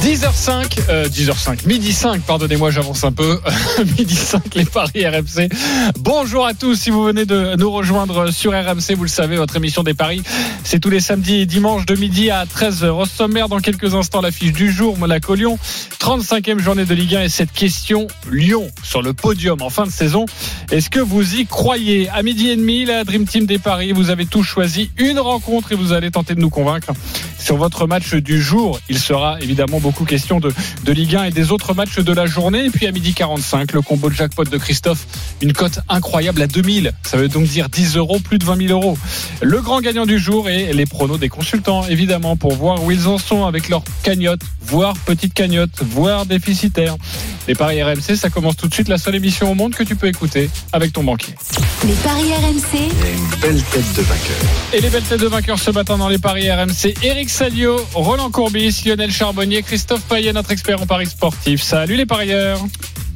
10h05, euh, 10h05, midi 5, pardonnez-moi, j'avance un peu. midi 5, les paris RMC. Bonjour à tous, si vous venez de nous rejoindre sur RMC, vous le savez, votre émission des paris, c'est tous les samedis et dimanches de midi à 13h. Au sommaire, dans quelques instants, l'affiche du jour, Monaco-Lyon, 35e journée de Ligue 1 et cette question, Lyon sur le podium en fin de saison. Est-ce que vous y croyez? À midi et demi, la Dream Team des paris, vous avez tous choisi une rencontre et vous allez tenter de nous convaincre sur votre match du jour. Il sera évidemment question de, de Ligue 1 et des autres matchs de la journée. Et puis à midi 45, le combo de jackpot de Christophe, une cote incroyable à 2000. Ça veut donc dire 10 euros, plus de 20 000 euros. Le grand gagnant du jour et les pronos des consultants, évidemment, pour voir où ils en sont avec leur cagnotte, voire petite cagnotte, voire déficitaire. Les paris RMC, ça commence tout de suite, la seule émission au monde que tu peux écouter avec ton banquier. Les paris RMC, une belle tête de vainqueur. Et les belles têtes de vainqueurs ce matin dans les paris RMC, Eric Salio, Roland Courbis, Lionel Charbonnier, Christophe Payet, notre expert en paris sportif. Salut les parieurs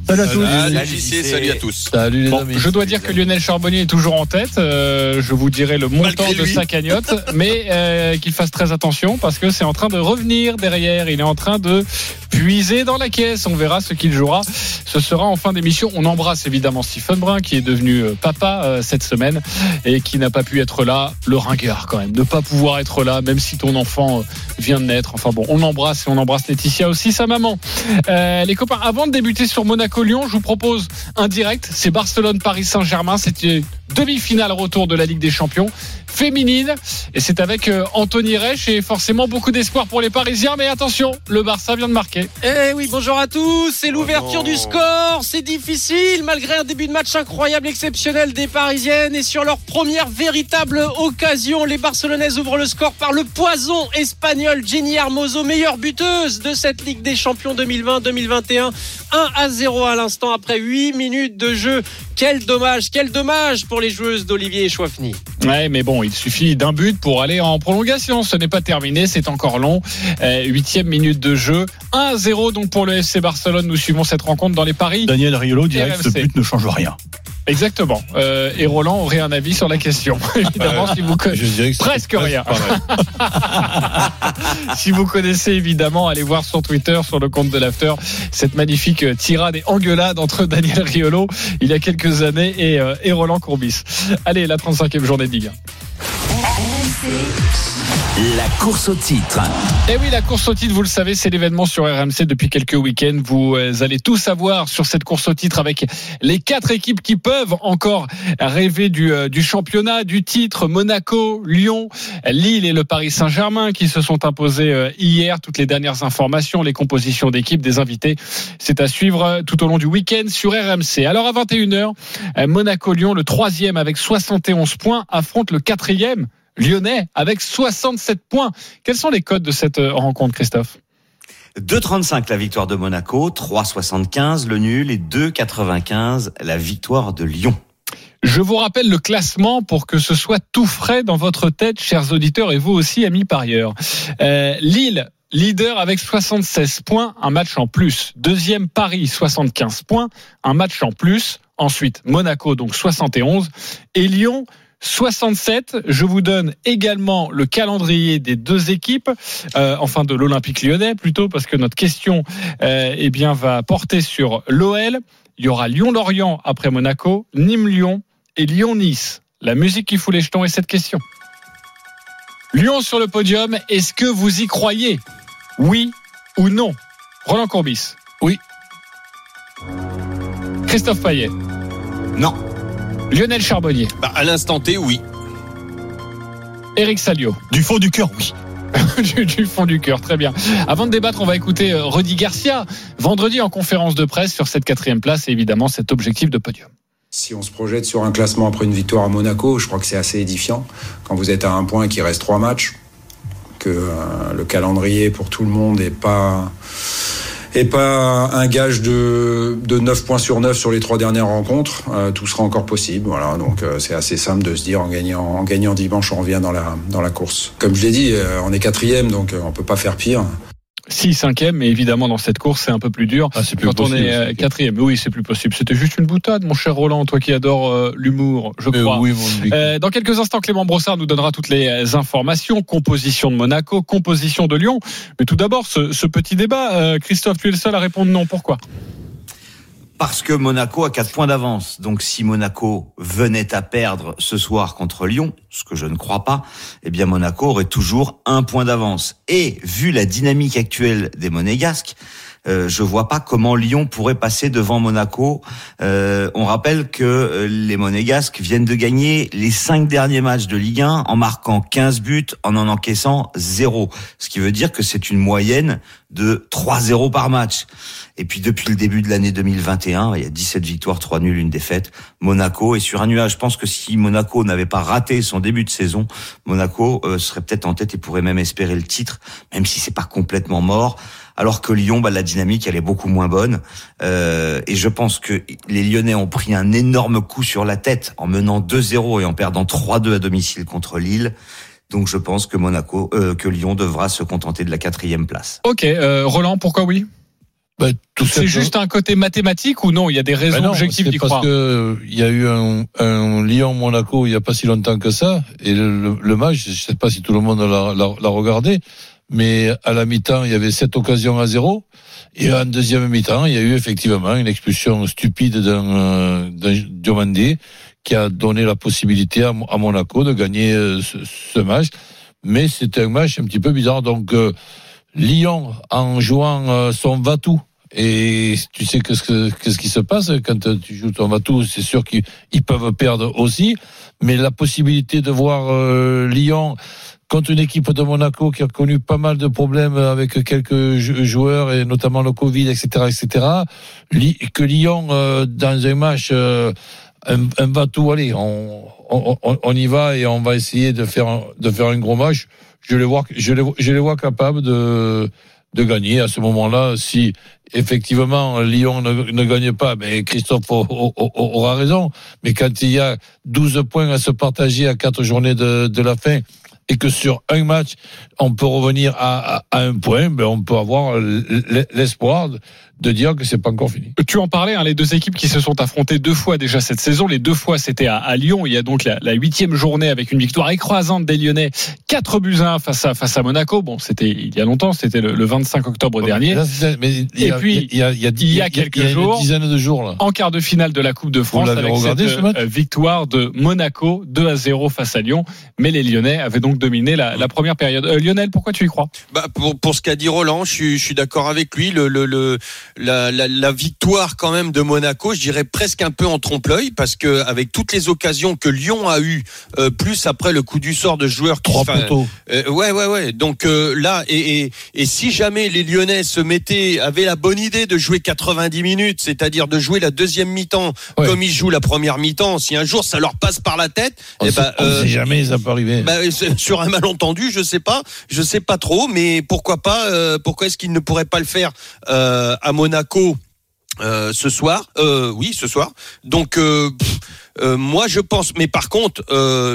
Salut à tous. Salut JC, salut à tous. Salut les Bon, amis. je dois dire que Lionel Charbonnier est toujours en tête. Euh, je vous dirai le montant Malgré de lui. sa cagnotte, mais euh, qu'il fasse très attention parce que c'est en train de revenir derrière. Il est en train de puiser dans la caisse. On verra ce qu'il jouera. Ce sera en fin d'émission. On embrasse évidemment Stephen Brun qui est devenu euh, papa euh, cette semaine et qui n'a pas pu être là. Le ringard quand même. Ne pas pouvoir être là, même si ton enfant vient de naître. Enfin bon, on embrasse et on embrasse Laetitia aussi, sa maman. Euh, les copains, avant de débuter sur Monaco-Lyon, je vous propose un direct. C'est Barcelone-Paris-Saint-Germain. C'était demi-finale retour de la Ligue des Champions féminine. Et c'est avec euh, Anthony Reich et forcément beaucoup d'espoir pour les Parisiens. Mais attention, le Barça vient de marquer. Eh oui, bonjour à tous. C'est l'ouverture non. du score. C'est difficile malgré un début de match incroyable, exceptionnel des Parisiennes. Et sur leur première véritable occasion, les Barcelonaises ouvrent le score par le poison espagnol Jenny Hermoso, meilleure buteuse de cette Ligue des Champions 2020-2021. 1 à 0 à l'instant après 8 minutes de jeu. Quel dommage, quel dommage pour les joueuses d'Olivier Chouafny. Ouais, mais bon, il suffit d'un but pour aller en prolongation. Ce n'est pas terminé, c'est encore long. Euh, Huitième minute de jeu. 1-0 donc pour le FC Barcelone. Nous suivons cette rencontre dans les paris. Daniel Riolo dirait que ce but ne change rien. Exactement. Euh, et Roland aurait un avis sur la question. Évidemment, si vous connaissez. Je dirais que c'est Presque rien. si vous connaissez évidemment, allez voir sur Twitter, sur le compte de l'After, cette magnifique tirade et engueulade entre Daniel Riolo il y a quelques années et, euh, et Roland Courbis. Allez, la 35e journée de Ligue 1. La course au titre. Eh oui, la course au titre, vous le savez, c'est l'événement sur RMC depuis quelques week-ends. Vous euh, allez tout savoir sur cette course au titre avec les quatre équipes qui peuvent encore rêver du, euh, du championnat, du titre. Monaco, Lyon, Lille et le Paris Saint-Germain qui se sont imposés euh, hier. Toutes les dernières informations, les compositions d'équipes, des invités, c'est à suivre tout au long du week-end sur RMC. Alors à 21h, euh, Monaco-Lyon, le troisième avec 71 points, affronte le quatrième. Lyonnais avec 67 points. Quels sont les codes de cette euh, rencontre, Christophe 2,35 la victoire de Monaco, 3,75 le nul et 2,95 la victoire de Lyon. Je vous rappelle le classement pour que ce soit tout frais dans votre tête, chers auditeurs, et vous aussi, amis parieurs. Euh, Lille, leader avec 76 points, un match en plus. Deuxième, Paris, 75 points, un match en plus. Ensuite, Monaco, donc 71. Et Lyon, 67. Je vous donne également le calendrier des deux équipes, euh, enfin de l'Olympique lyonnais plutôt, parce que notre question euh, eh bien, va porter sur l'OL. Il y aura Lyon-Lorient après Monaco, Nîmes-Lyon et Lyon-Nice. La musique qui fout les jetons est cette question. Lyon sur le podium, est-ce que vous y croyez? Oui ou non? Roland Courbis Oui. Christophe Payet Non. Lionel Charbonnier Bah, à l'instant T, oui. Eric Salio Du fond du cœur, oui. du, du fond du cœur, très bien. Avant de débattre, on va écouter euh, Rudy Garcia, vendredi en conférence de presse sur cette quatrième place et évidemment cet objectif de podium. Si on se projette sur un classement après une victoire à Monaco, je crois que c'est assez édifiant. Quand vous êtes à un point et qu'il reste trois matchs, que euh, le calendrier pour tout le monde est pas est pas un gage de, de 9 points sur 9 sur les trois dernières rencontres, euh, tout sera encore possible. Voilà, donc euh, c'est assez simple de se dire en gagnant, en gagnant dimanche, on revient dans la, dans la course. Comme je l'ai dit, euh, on est quatrième, donc euh, on peut pas faire pire. 6 cinquième, mais évidemment dans cette course c'est un peu plus dur Ah, plus quand on est euh, quatrième. Oui, c'est plus possible. C'était juste une boutade, mon cher Roland, toi qui adore euh, l'humour, je Euh, crois. oui. Euh, dans quelques instants, Clément Brossard nous donnera toutes les informations, composition de Monaco, composition de Lyon. Mais tout d'abord, ce, ce petit débat, Christophe, tu es le seul à répondre non. Pourquoi? Parce que Monaco a 4 points d'avance. Donc si Monaco venait à perdre ce soir contre Lyon, ce que je ne crois pas, eh bien Monaco aurait toujours un point d'avance. Et vu la dynamique actuelle des Monégasques, euh, je vois pas comment Lyon pourrait passer devant Monaco. Euh, on rappelle que euh, les Monégasques viennent de gagner les cinq derniers matchs de Ligue 1 en marquant 15 buts, en en encaissant 0. Ce qui veut dire que c'est une moyenne de 3-0 par match. Et puis depuis le début de l'année 2021, il y a 17 victoires, 3 nuls, une défaite. Monaco est sur un nuage. Je pense que si Monaco n'avait pas raté son début de saison, Monaco euh, serait peut-être en tête et pourrait même espérer le titre, même si c'est pas complètement mort. Alors que Lyon, bah, la dynamique, elle est beaucoup moins bonne. Euh, et je pense que les Lyonnais ont pris un énorme coup sur la tête en menant 2-0 et en perdant 3-2 à domicile contre Lille. Donc je pense que Monaco, euh, que Lyon devra se contenter de la quatrième place. Ok, euh, Roland, pourquoi oui? Bah, tout C'est juste un côté mathématique ou non? Il y a des raisons Ben non, objectives d'y parce croire. que euh, il y a eu un, un Lyon-Monaco il y a pas si longtemps que ça, et le, le- le match, je sais pas si tout le monde l'a, l'a- l'a regardé, mais à la mi-temps, il y avait sept occasions à zéro, et en deuxième mi-temps, il y a eu effectivement une expulsion stupide d'un, euh, Diomandé qui a donné la possibilité à, à Monaco de gagner euh, ce, ce match, mais c'était un match un petit peu bizarre, donc euh, Lyon en jouant euh, son va-tout. Et tu sais qu'est-ce que qu'est-ce qui se passe quand tu joues ton va-tout, c'est sûr qu'ils ils peuvent perdre aussi, mais la possibilité de voir euh, Lyon contre une équipe de Monaco qui a connu pas mal de problèmes avec quelques jou- joueurs et notamment le Covid, etc., etc. Que Lyon euh, dans un match euh, un, un va-tout, allez, on, on, y va et on va essayer de faire un, de faire un gros match. Je les vois, je les, vois- capables de de gagner à ce moment-là. Si effectivement Lyon ne, ne gagne pas, mais Christophe au- au- aura raison. Mais quand il y a 12 points à se partager à quatre journées de la fin et que sur un match on peut revenir à, à, à un point, ben on peut avoir l'espoir de- dire que c'est pas encore fini. Tu en parlais, hein, les deux équipes qui se sont affrontées deux fois déjà cette saison. Les deux fois, c'était à, à Lyon. Il y a donc la la huitième journée avec une victoire écrasante des Lyonnais, 4 buts à 1 face à, face à Monaco. Bon, c'était il y a longtemps, c'était le, le 25 octobre dernier. Là, mais il y Et a- puis, il y a, il y a, il y a quelques jours, une dizaine de jours là. En quart de finale de la Coupe de France, avec regardé, cette ce euh, victoire de Monaco 2 à 0 face à Lyon. Mais les Lyonnais avaient donc dominé la, la première période. Euh, Lionel, pourquoi tu y crois? Bah, pour, pour ce qu'a dit Roland, je suis, je suis d'accord avec lui. Le, le, le, la, la, la victoire quand même de Monaco, je dirais presque un peu en trompe-l'œil parce que avec toutes les occasions que Lyon a eues, euh, plus après le coup du sort de joueurs Trois poteaux. euh, ouais, ouais, ouais. Donc euh, là, et, et, et si jamais les Lyonnais se mettaient, avaient la bonne idée de jouer 90 minutes, c'est-à-dire de jouer la deuxième mi-temps Ouais. comme ils jouent la première mi-temps, si un jour ça leur passe par la tête, On eh sait, ben, on euh, sait jamais, ça peut arriver. bah, c'est- sur un malentendu, je sais pas, je sais pas trop, mais pourquoi pas euh, Pourquoi est-ce qu'il ne pourrait pas le faire euh, à Monaco euh, ce soir euh, Oui, ce soir. Donc euh, moi, je pense. Mais par contre,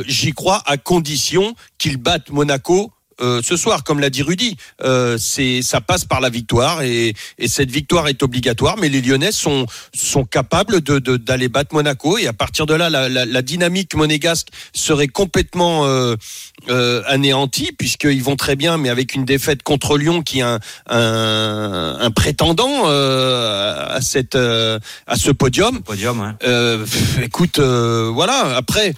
j'y crois à condition qu'ils battent Monaco. Euh, ce soir, comme l'a dit Rudy, euh, c'est ça passe par la victoire et, et cette victoire est obligatoire. Mais les Lyonnais sont sont capables de d'aller battre Monaco et à partir de là, la, la, la dynamique monégasque serait complètement euh, anéantis puisqu'ils vont très bien, mais avec une défaite contre Lyon qui est un, un, un prétendant à cette à ce podium. Podium, pff, écoute, voilà. Après,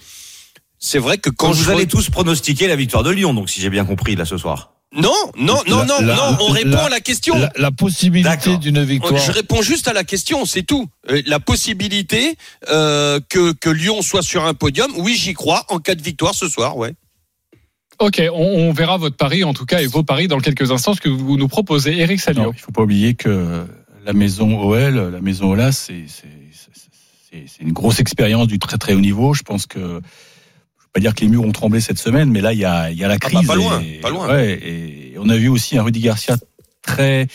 c'est vrai que quand Quand je vous allez tous pronostiquer la victoire de Lyon, donc si j'ai bien compris là ce soir. non, non, non, La- non, la- non, on répond la- à la question. La, la possibilité d'une victoire. Je réponds juste à la question, c'est tout. Euh, La possibilité euh, que, que Lyon soit sur un podium, oui, j'y crois, en cas de victoire ce soir, ouais. Ok, on, on verra votre pari en tout cas et vos paris dans quelques instants, ce que vous nous proposez. Eric Salio. Non, il faut pas oublier que la maison OL, la maison Olas, c'est une grosse expérience du très très haut niveau. Je pense que pas dire que les murs ont tremblé cette semaine, mais là il y a, il y a la bah, crise. pas loin, et, pas loin. ouais, et on a vu aussi un Rudy Garcia très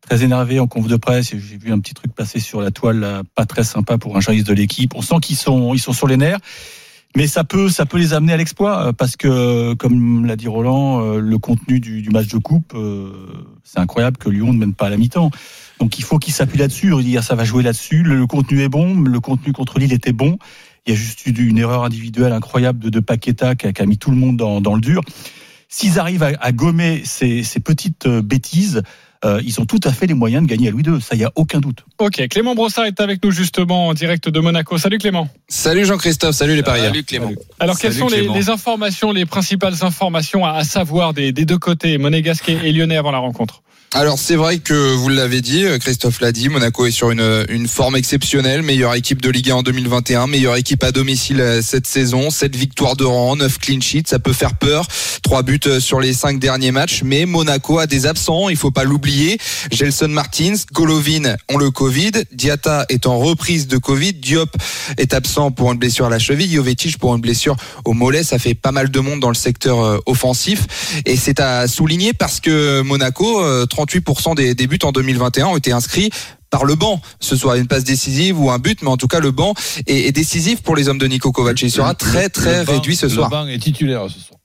très énervé en conf de presse. J'ai vu un petit truc passer sur la toile, là, pas très sympa pour un journaliste de l'équipe. On sent qu'ils sont ils sont sur les nerfs. Mais ça peut, ça peut les amener à l'exploit euh, parce que, comme l'a dit Roland, euh, le contenu du, du match de coupe, euh, c'est incroyable que Lyon ne mène pas à la mi-temps. Donc il faut qu'il s'appuie là-dessus. Dire ça va jouer là-dessus. Le, le contenu est bon. Le contenu contre Lille était bon. Il y a juste eu une erreur individuelle incroyable de, de Paqueta qui a, qui a mis tout le monde dans, dans le dur. S'ils arrivent à, à gommer ces, ces petites euh, bêtises, euh, ils ont tout à fait les moyens de gagner à Louis II. Ça, il y a aucun doute. Ok, Clément Brossard est avec nous justement en direct de Monaco. Salut Clément. Salut Jean-Christophe, salut les parieurs. Salut Clément. Alors quelles sont les, informations, les principales informations à, à savoir des, des deux côtés, monégasque et lyonnais avant la rencontre? Alors c'est vrai que vous l'avez dit, Christophe l'a dit, Monaco est sur une, une forme exceptionnelle, meilleure équipe de Ligue 1 en 2021, meilleure équipe à domicile euh, cette saison, 7 victoires de rang, 9 clean sheets, ça peut faire peur, 3 buts euh, sur les 5 derniers matchs, mais Monaco a des absents, il faut pas l'oublier, Gelson Martins, Golovin ont le Covid, Diata est en reprise de Covid, Diop est absent pour une blessure à la cheville, Jovetic pour une blessure au mollet, ça fait pas mal de monde dans le secteur euh, offensif, et c'est à souligner parce que Monaco, 38% des, des buts en 2021 ont été inscrits par le banc, ce soit une passe décisive ou un but, mais en tout cas le banc est, est décisif pour les hommes de Nico Kovac. Il sera très très Le banc- réduit ce Le soir. banc est titulaire ce soir.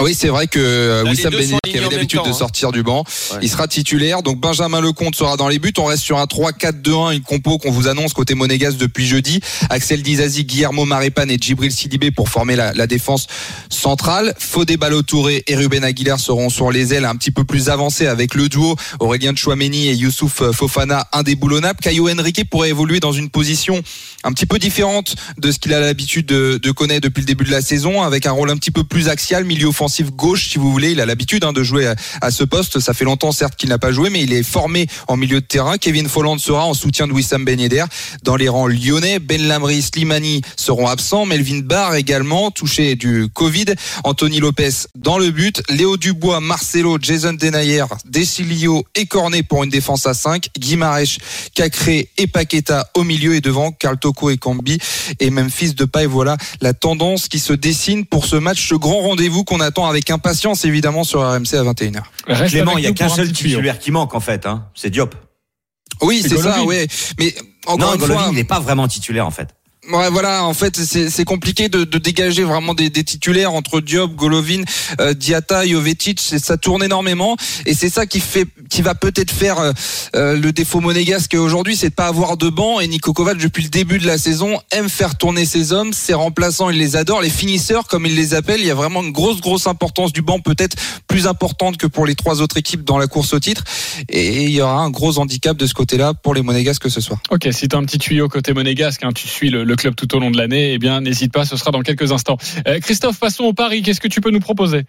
Oui, c'est vrai que euh, Wissam Ben qui avait l'habitude de hein. sortir du banc, Ouais. il sera titulaire. Donc Benjamin Lecomte sera dans les buts. On reste sur un 3-4-2-1, une compo qu'on vous annonce côté monégasque depuis jeudi. Axel Dizazi, Guillermo Maripane et Djibril Sidibé pour former la, la défense centrale. Fodé Ballo-Touré et Ruben Aguilar seront sur les ailes un petit peu plus avancés avec le duo Aurélien Chouameni et Youssouf Fofana indéboulonnable. Caio Henrique pourrait évoluer dans une position un petit peu différente de ce qu'il a l'habitude de, de connaître depuis le début de la saison, avec un rôle un petit peu plus axial, milieu gauche, si vous voulez. Il a l'habitude hein, de jouer à, ce poste. Ça fait longtemps, certes, qu'il n'a pas joué, mais il est formé en milieu de terrain. Kevin Folland sera en soutien de Wissam Ben Yedder. Dans les rangs lyonnais, Ben Lamry, Slimani seront absents. Melvin Barr également, touché du Covid. Anthony Lopez dans le but. Léo Dubois, Marcelo, Jason Denayer, Desilio et Cornet pour une défense à 5. Guimarães, Cacré et Paqueta au milieu et devant Carl Toko et Cambi et Memphis Depay. Voilà la tendance qui se dessine pour ce match, ce grand rendez-vous qu'on attend avec impatience évidemment sur RMC à 21h. Reste Clément, il y a qu'un seul titulaire qui manque en fait, hein. c'est Diop. Oui, C'est ça, ouais. Mais encore non, une Golovin, fois, il n'est pas vraiment titulaire en fait. Ouais, voilà, en fait, c'est compliqué de, de dégager vraiment des, des titulaires entre Diop, Golovin, euh, Diata, Jovetic. Ça tourne énormément, et c'est ça qui fait, qui va peut-être faire euh, euh, le défaut monégasque aujourd'hui, c'est de pas avoir de banc. Et Niko Kovac, depuis le début de la saison, aime faire tourner ses hommes, ses remplaçants, il les adore, les finisseurs, comme il les appelle. Il y a vraiment une grosse, grosse importance du banc, peut-être plus importante que pour les trois autres équipes dans la course au titre. Et il y aura un gros handicap de ce côté-là pour les monégasques ce soir. Ok, si as un petit tuyau côté monégasque, hein, tu suis le, le club tout au long de l'année, eh bien n'hésite pas, ce sera dans quelques instants. Euh, Christophe, passons au Paris. Qu'est-ce que tu peux nous proposer?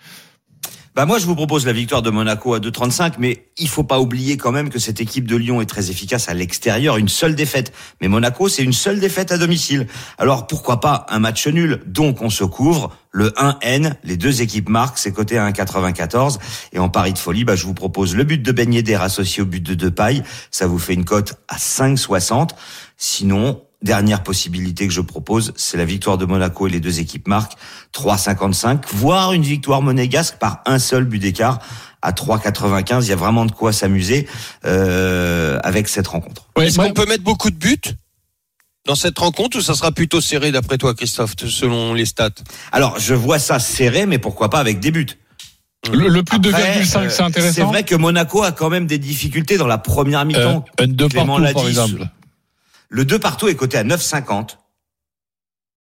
Bah moi je vous propose la victoire de Monaco à 2,35, mais il faut pas oublier quand même que cette équipe de Lyon est très efficace à l'extérieur, une seule défaite. Mais Monaco c'est une seule défaite à domicile. Alors pourquoi pas un match nul? Donc on se couvre le 1N, les deux équipes marquent, c'est coté à 1,94. Et en pari de folie, bah, je vous propose le but de Ben Yedder associé au but de Depay, ça vous fait une cote à 5,60. Sinon, Dernière possibilité que je propose, c'est la victoire de Monaco et les deux équipes marquent 3,55, voire une victoire monégasque par un seul but d'écart à 3,95. Il y a vraiment de quoi s'amuser euh, avec cette rencontre. Ouais, Est-ce qu'on peut mettre beaucoup de buts dans cette rencontre ou ça sera plutôt serré d'après toi, Christophe, selon les stats? Alors, je vois ça serré, mais pourquoi pas avec des buts le, le plus de Après, 2,5, euh, c'est intéressant. C'est vrai que Monaco a quand même des difficultés dans la première Un, mi-temps. un partout, l'a par dit, exemple. Le 2 partout est coté à 9,50.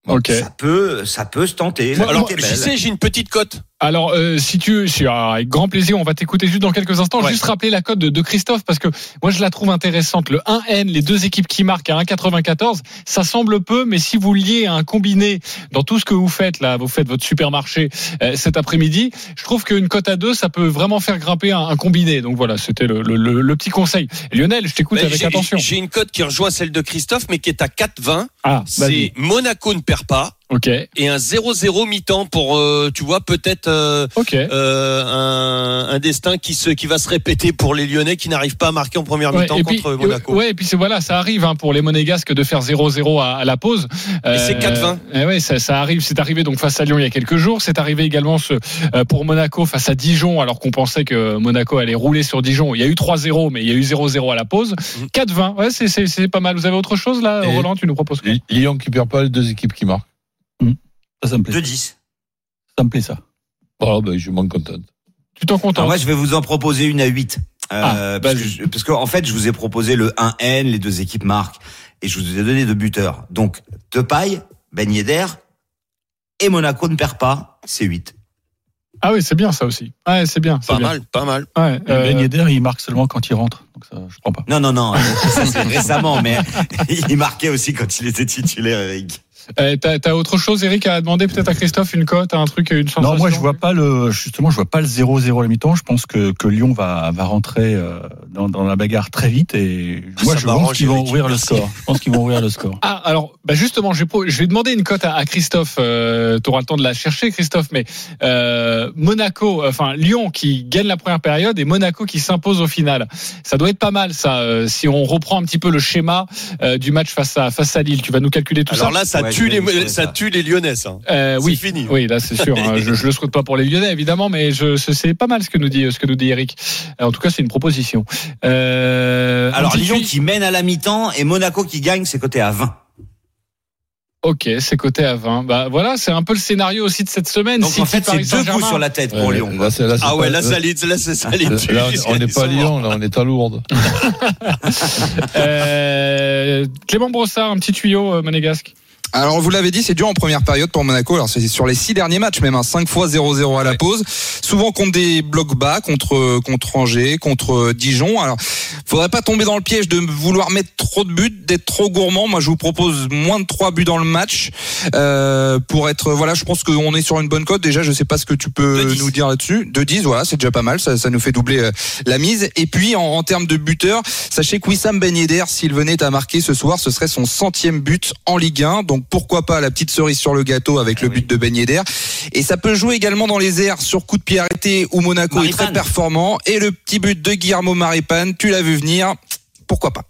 Ok. Ça peut, ça peut se tenter. Moi, Alors, je sais, j'ai une petite cote. Alors, euh, si tu, si, alors, avec grand plaisir, on va t'écouter juste dans quelques instants. Ouais. Juste rappeler la cote de, de Christophe parce que moi je la trouve intéressante. Le 1N, les deux équipes qui marquent à 1,94, ça semble peu, mais si vous liez un combiné dans tout ce que vous faites là, vous faites votre supermarché euh, cet après-midi, je trouve qu'une cote à deux, ça peut vraiment faire grimper un, un combiné. Donc voilà, c'était le, le, le- le petit conseil. Lionel, je t'écoute avec attention. J'ai une cote qui rejoint celle de Christophe, mais qui est à 4,20. Ah, C'est. Monaco ne perd pas Ok, et un 0-0 mi-temps pour, euh, tu vois, peut-être euh, ok. euh, un, un destin qui se qui va se répéter pour les Lyonnais qui n'arrivent pas à marquer en première Ouais, mi-temps et puis, contre Monaco. ouais, et puis c'est voilà, ça arrive hein, pour les Monégasques de faire 0-0 à, à la pause. Et c'est 4-20. euh, ouais, ça, ça arrive. C'est arrivé donc face à Lyon il y a quelques jours. C'est arrivé également ce, euh, pour Monaco face à Dijon, alors qu'on pensait que Monaco allait rouler sur Dijon. Il y a eu 3-0, mais il y a eu 0-0 à la pause. Mhm. 4-20, ouais, c'est, c'est, c'est pas mal. Vous avez autre chose là, Et- Roland Tu nous proposes quoi? Lyon qui perd pas, les deux équipes qui marquent. Ça, ça me plaît. 2-10. Ça me plaît, ça. Voilà, ben, je m'en contente. Tu t'en contentes moi, je vais vous en proposer une à 8. Ah, Euh, parce, que, vas-y. je- parce qu'en fait, je vous ai proposé le 1N, les deux équipes marquent, et je vous ai donné deux buteurs. Donc, Tepaille, Ben Yedder, et Monaco ne perd pas, c'est 8. Ah oui, c'est bien ça aussi. Ouais, c'est bien. Pas bien. mal, pas mal. Ouais, euh, Ben Yedder, il marque seulement quand il rentre. Donc ça, je prends pas. Non, non, non, ça c'est récemment, mais il marquait aussi quand il était titulaire, Eric. Euh, T'as t'as autre chose, Eric, à demander peut-être à Christophe une cote, un truc, une sensation Non, moi je vois pas le justement je vois pas le 0-0 à la mi-temps. Je pense que, que Lyon va va rentrer euh, dans, dans la bagarre très vite et moi Ça je pense qu'ils vont ouvrir le score. Je pense qu'ils vont ouvrir le score. Ah, alors, bah justement, je vais, pro- je vais demander une cote à, à Christophe. Euh, tu auras le temps de la chercher, Christophe. Mais euh, Monaco, enfin Lyon qui gagne la première période et Monaco qui s'impose au final. Ça doit être pas mal, ça. euh, si on reprend un petit peu le schéma euh, du match face à face à Lille, tu vas nous calculer tout Alors ça. là, ça Ouais, tue les, ça tue les Lyonnais, ça. Euh, c'est oui, fini. oui, là c'est sûr. hein. je, je le souhaite pas pour les Lyonnais évidemment, mais je, c'est pas mal ce que nous dit ce que nous dit Eric. En tout cas, c'est une proposition. Euh, Alors Lyon qui mène à la mi-temps et Monaco qui gagne, c'est coté à 20. Ok, c'est coté à 20. Bah voilà, c'est un peu le scénario aussi de cette semaine. Donc en fait, c'est deux coups sur la tête pour Ouais, Lyon. là, là, Ah ouais, pas- là, ça les, là, c'est. Là, jusqu'à on n'est pas à. Lyon, là, on est à Lourdes. Euh, Clément Brossard, un petit tuyau euh, monégasque. Alors vous l'avez dit, c'est dur en première période pour Monaco. Alors c'est sur les six derniers matchs même, hein, 5 fois 0-0 à la pause. Souvent contre des blocs bas, contre contre Angers, contre Dijon. Alors faudrait pas tomber dans le piège de vouloir mettre trop de buts, d'être trop gourmand. Moi je vous propose moins de 3 buts dans le match euh, pour être. Voilà, je pense qu'on est sur une bonne cote. Déjà, je sais pas ce que tu peux De 10. nous dire là-dessus. De 10, voilà, c'est déjà pas mal. Ça, ça nous fait doubler euh, la mise. Et puis en, en termes de buteurs, sachez que Wissam Ben Yedder, s'il venait à marquer ce soir, ce serait son centième but en Ligue 1. Donc pourquoi pas la petite cerise sur le gâteau avec le but de Ben Yedder. Et ça peut jouer également dans les airs sur coup de pied arrêté où Monaco est très performant. Et le petit but de Guillermo Maripane, tu l'as vu venir. Pourquoi pas?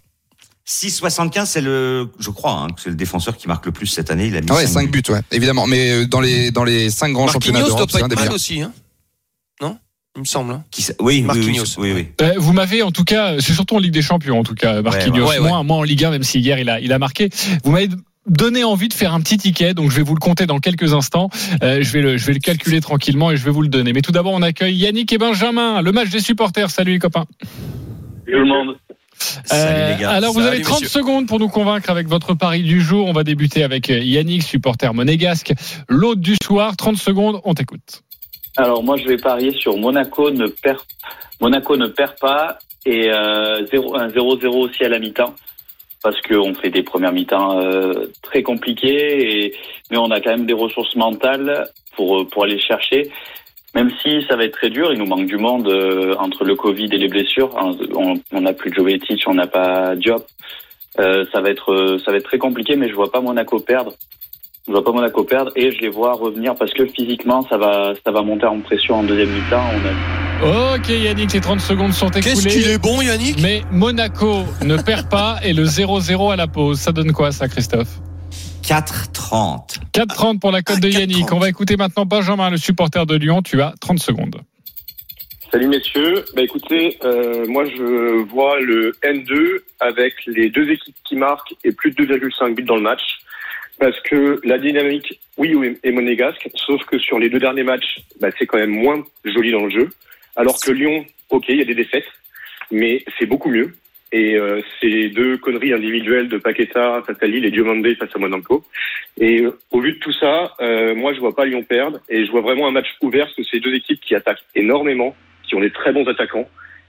6,75, c'est le, je crois, hein, que c'est le défenseur qui marque le plus cette année. Il a mis Ah Ouais, cinq 5 buts, ouais, évidemment. Mais euh, dans les dans les cinq grands championnats d'Europe, pas c'est un des mal aussi, hein Non? Il me semble. hein. Qui oui, Marquinhos. oui, oui. Euh, vous m'avez en tout cas, c'est surtout en Ligue des Champions en tout cas, Marquinhos. ouais, ouais. Moins, moins en Ligue 1, même si hier il a, il a marqué. Vous m'avez donné envie de faire un petit ticket, donc je vais vous le compter dans quelques instants. Euh, je vais le, je vais le calculer tranquillement et je vais vous le donner. Mais tout d'abord, on accueille Yannick et Benjamin, le match des supporters. Salut les copains. Tout le monde. Salut les gars. alors vous Salut, avez 30 messieurs. secondes pour nous convaincre avec votre pari du jour. On va débuter avec euh, Yannick, supporter monégasque. L'autre du soir, 30 secondes, on t'écoute. Alors moi je vais parier sur Monaco ne perd Monaco ne perd pas et euh, 0 un 0-0 aussi à la mi-temps parce qu'on fait des premières mi-temps euh, très compliquées mais on a quand même des ressources mentales pour euh, pour aller chercher même si ça va être très dur, il nous manque du monde euh, entre le Covid et les blessures. On n'a plus Jovetic, on n'a pas Diop. Ça va être ça va être très compliqué, mais je vois pas Monaco perdre. Je vois pas Monaco perdre et je les vois revenir parce que physiquement ça va ça va monter en pression en deuxième mi-temps. Ok Yannick, les 30 secondes sont écoulées. Qu'est-ce qu'il est bon, Yannick Mais Monaco ne perd pas et le 0-0 à la pause. Ça donne quoi ça, Christophe 4,30. 4-30 pour la cote Ah, de 4,30. Yannick. On va écouter maintenant Benjamin, le supporter de Lyon. Tu as 30 secondes. Salut messieurs, bah écoutez, euh, moi je vois le N2 avec les deux équipes qui marquent et plus de 2,5 buts dans le match. Parce que la dynamique, oui, oui, est monégasque, sauf que sur les deux derniers matchs, bah, c'est quand même moins joli dans le jeu. Alors que Lyon, ok, il y a des défaites, mais c'est beaucoup mieux. Et euh, ces deux conneries individuelles de Paqueta face à Lille et Diomandé face à Monaco. Et euh, au vu de tout ça, euh, moi je vois pas Lyon perdre et je vois vraiment un match ouvert parce que c'est deux équipes qui attaquent énormément, qui ont des très bons attaquants.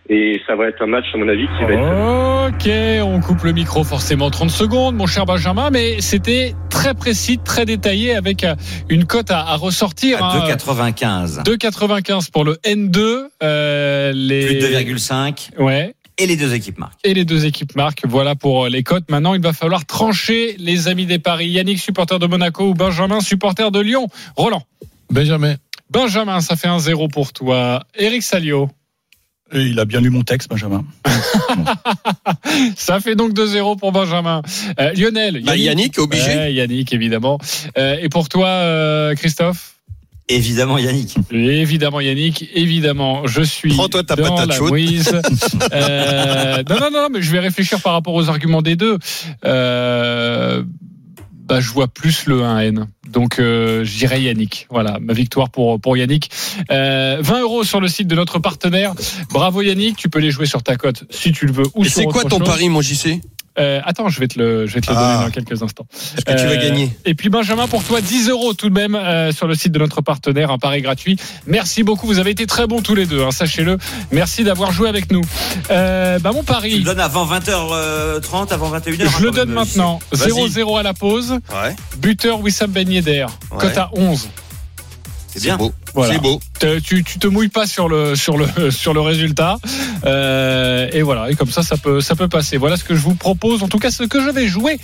Et ça va être un match, à mon avis, qui va être Ok, on coupe le micro forcément 30 secondes, mon cher Benjamin, mais c'était très précis, très détaillé avec euh, une cote à, à ressortir. À hein. 2,95. 2,95 pour le N2. euh, les... Plus de 2,5. Ouais. Et les deux équipes marquent. Et les deux équipes marquent. Voilà pour euh, les cotes. Maintenant, il va falloir trancher les amis des paris. Yannick, supporter de Monaco ou Benjamin, supporter de Lyon? Roland. Benjamin. Benjamin, ça fait un zéro pour toi. Eric Salio. Et il a bien lu mon texte, Benjamin. Ça fait donc 2-0 pour Benjamin. Euh, Lionel. Bah, Yannick, obligé. Ouais, Yannick, évidemment. Euh, et pour toi, euh, Christophe? Évidemment, Yannick. Évidemment, Yannick. Évidemment, je suis Prends-toi ta dans patate la chaude. mouise. Euh, non, non, non, mais je vais réfléchir par rapport aux arguments des deux. Euh, bah, je vois plus le 1N. Donc euh, je dirais Yannick. Voilà, ma victoire pour pour Yannick. Euh, 20 euros sur le site de notre partenaire. Bravo Yannick, tu peux les jouer sur ta cote si tu le veux. Ou Et sur c'est quoi ton chose. pari, mon JC Euh, attends, je vais te le, je vais te le Ah. donner dans quelques instants. Est-ce que tu vas Euh, gagner? Et puis Benjamin, pour toi, 10 euros tout de même euh, sur le site de notre partenaire, un pari gratuit. Merci beaucoup, vous avez été très bons tous les deux, hein, sachez-le. Merci d'avoir joué avec nous. Euh, bah mon Tu pari, le donnes avant 20h30, avant 21h. je le donne maintenant. Vas-y. 0-0 à la pause. Ouais. Buteur Wissam Ben Yedder, Ouais. cote à 11. C'est bien. beau. Voilà. C'est beau. Te- tu, tu te mouilles pas sur le sur le sur le résultat Euh, et voilà et comme ça ça peut ça peut passer voilà ce que je vous propose en tout cas ce que je vais jouer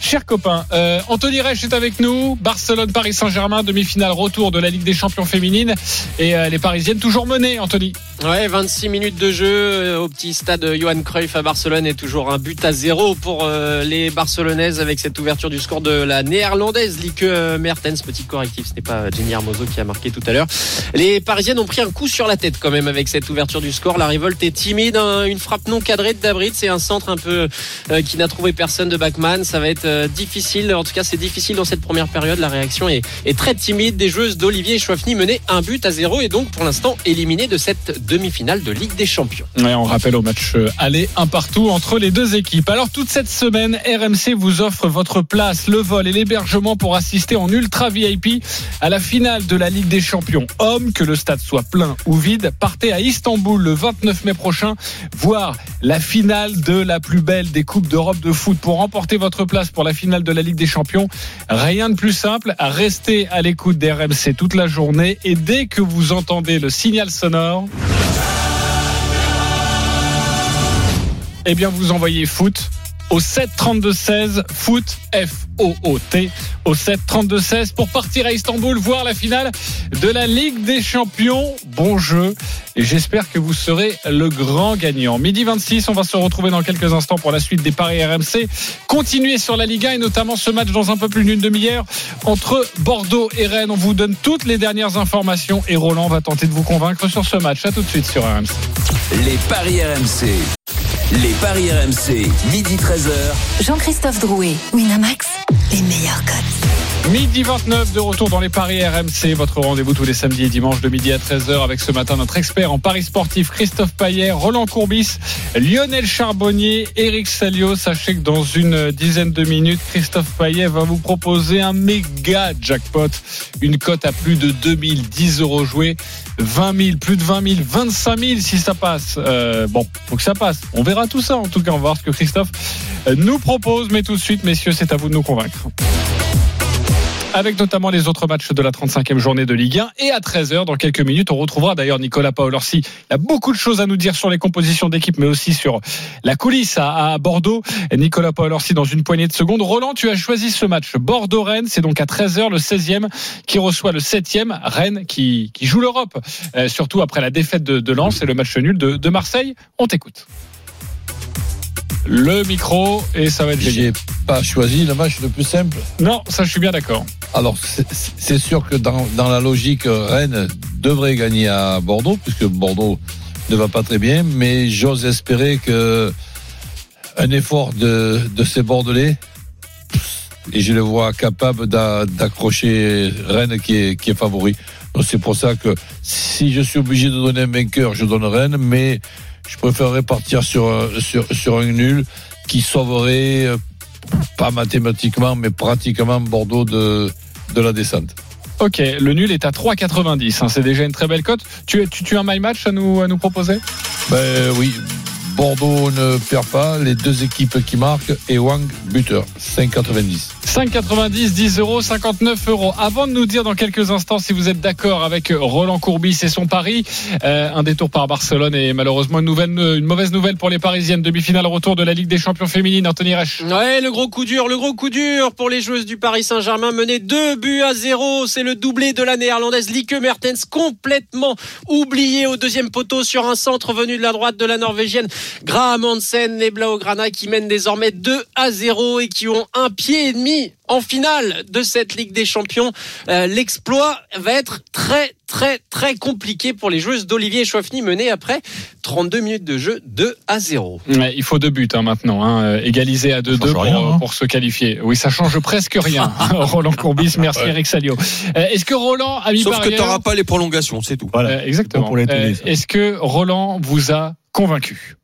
chers copains euh, Anthony Reich est avec nous Barcelone Paris Saint-Germain demi-finale retour de la Ligue des Champions féminines et euh, les Parisiennes toujours menées Anthony Ouais, 26 minutes de jeu au petit stade Johan Cruyff à Barcelone et toujours un but à zéro pour les Barcelonaises avec cette ouverture du score de la néerlandaise euh, Mertens. Petit correctif, ce n'est pas Jenny Hermoso qui a marqué tout à l'heure. Les Parisiennes ont pris un coup sur la tête quand même avec cette ouverture du score. La révolte est timide, hein, une frappe non cadrée de Dabrit, c'est un centre un peu euh, qui n'a trouvé personne de Bachmann. Ça va être euh, difficile, en tout cas c'est difficile dans cette première période. La réaction est, est très timide des joueuses d'Olivier Chouafny menées un but à zéro et donc pour l'instant éliminées de cette demi-finale de Ligue des Champions. On rappelle au match euh, aller un partout entre les deux équipes. Alors toute cette semaine, RMC vous offre votre place, le vol et l'hébergement pour assister en ultra VIP à la finale de la Ligue des Champions. Hommes, que le stade soit plein ou vide, partez à Istanbul le 29 mai prochain voir la finale de la plus belle des coupes d'Europe de foot pour remporter votre place pour la finale de la Ligue des Champions. Rien de plus simple, restez à l'écoute d'RMC toute la journée et dès que vous entendez le signal sonore, eh bien vous envoyez foot au 7 32 16 foot F O O T au 7 32 16 pour partir à Istanbul voir la finale de la Ligue des Champions. Bon jeu et j'espère que vous serez le grand gagnant. Midi 26, on va se retrouver dans quelques instants pour la suite des paris RMC. Continuez sur la Liga et notamment ce match dans un peu plus d'une demi-heure entre Bordeaux et Rennes. On vous donne toutes les dernières informations et Roland va tenter de vous convaincre sur ce match. À tout de suite sur RMC. Les paris RMC. Les paris RMC, midi 13h. Jean-Christophe Drouet, Winamax, les meilleurs codes. Midi 29 de retour dans les paris RMC, votre rendez-vous tous les samedis et dimanches de midi à 13h avec ce matin notre expert en paris sportif Christophe Paillet, Roland Courbis, Lionel Charbonnier, Eric Salio. Sachez que dans une dizaine de minutes, Christophe Paillet va vous proposer un méga jackpot, une cote à plus de 2010 euros joués, 20 000, plus de 20 000, 25 000 si ça passe. Euh, bon, faut que ça passe. On verra tout ça en tout cas, on va voir ce que Christophe euh, nous propose. Mais tout de suite, messieurs, c'est à vous de nous convaincre avec notamment les autres matchs de la 35e journée de Ligue 1. Et à 13h, dans quelques minutes, on retrouvera d'ailleurs Nicolas Paolorsi. Il a beaucoup de choses à nous dire sur les compositions d'équipe, mais aussi sur la coulisse à, Bordeaux. Et Nicolas Paolorsi dans une poignée de secondes. Roland, tu as choisi ce match. Bordeaux-Rennes, c'est donc à 13h, le 16e qui reçoit le 7e. Rennes qui, qui joue l'Europe, euh, surtout après la défaite de, de Lens et le match nul de, de Marseille. On t'écoute. Le micro, et ça va être J'ai pas choisi le match le plus simple. Non, ça je suis bien d'accord. Alors, c'est- sûr que dans, dans la logique, Rennes devrait gagner à Bordeaux, puisque Bordeaux ne va pas très bien, mais j'ose espérer que un effort de, de ces Bordelais, et je le vois capable d'a- d'accrocher Rennes qui est, qui est favori. Donc c'est pour ça que si je suis obligé de donner un vainqueur, je donne Rennes, mais je préférerais partir sur, un- sur, sur un nul qui sauverait, euh, pas mathématiquement, mais pratiquement Bordeaux de, de la descente. Ok, le nul est à 3,90. hein, c'est déjà une très belle cote. Tu, tu, tu as un my match à nous, à nous proposer? Ben oui, Bordeaux ne perd pas, les deux équipes qui marquent, et Wang buteur, 5,90. 5,90, 10 euros, 59 euros. Avant de nous dire dans quelques instants si vous êtes d'accord avec Roland Courbis et son pari, euh, un détour par Barcelone et malheureusement une, nouvelle, une mauvaise nouvelle pour les Parisiennes. Demi-finale retour de la Ligue des Champions féminines. Anthony Reich. Ouais, le gros coup dur, le gros coup dur pour les joueuses du Paris Saint-Germain menées 2 buts à 0. C'est le doublé de la néerlandaise Lieke Mertens complètement oublié au deuxième poteau sur un centre venu de la droite de la norvégienne Graham Hansen, les Blaugrana qui mènent désormais 2 à 0 et qui ont un pied et demi en finale de cette Ligue des Champions. Euh, L'exploit va être très très très compliqué pour les joueuses d'Olivier Chouafny menées après 32 minutes de jeu 2 à 0. Ouais, il faut deux buts hein, maintenant, hein, euh, égalisé à 2-2 pour, rien, hein. pour se qualifier. Oui, ça change presque rien. Roland Courbis, merci Eric Salio. Euh, Est-ce que Roland a mis Sauf par que tu n'auras pas les prolongations, c'est tout. Voilà. Euh, exactement. Bon pour les télés, Euh, ça. Est-ce que Roland vous a convaincu?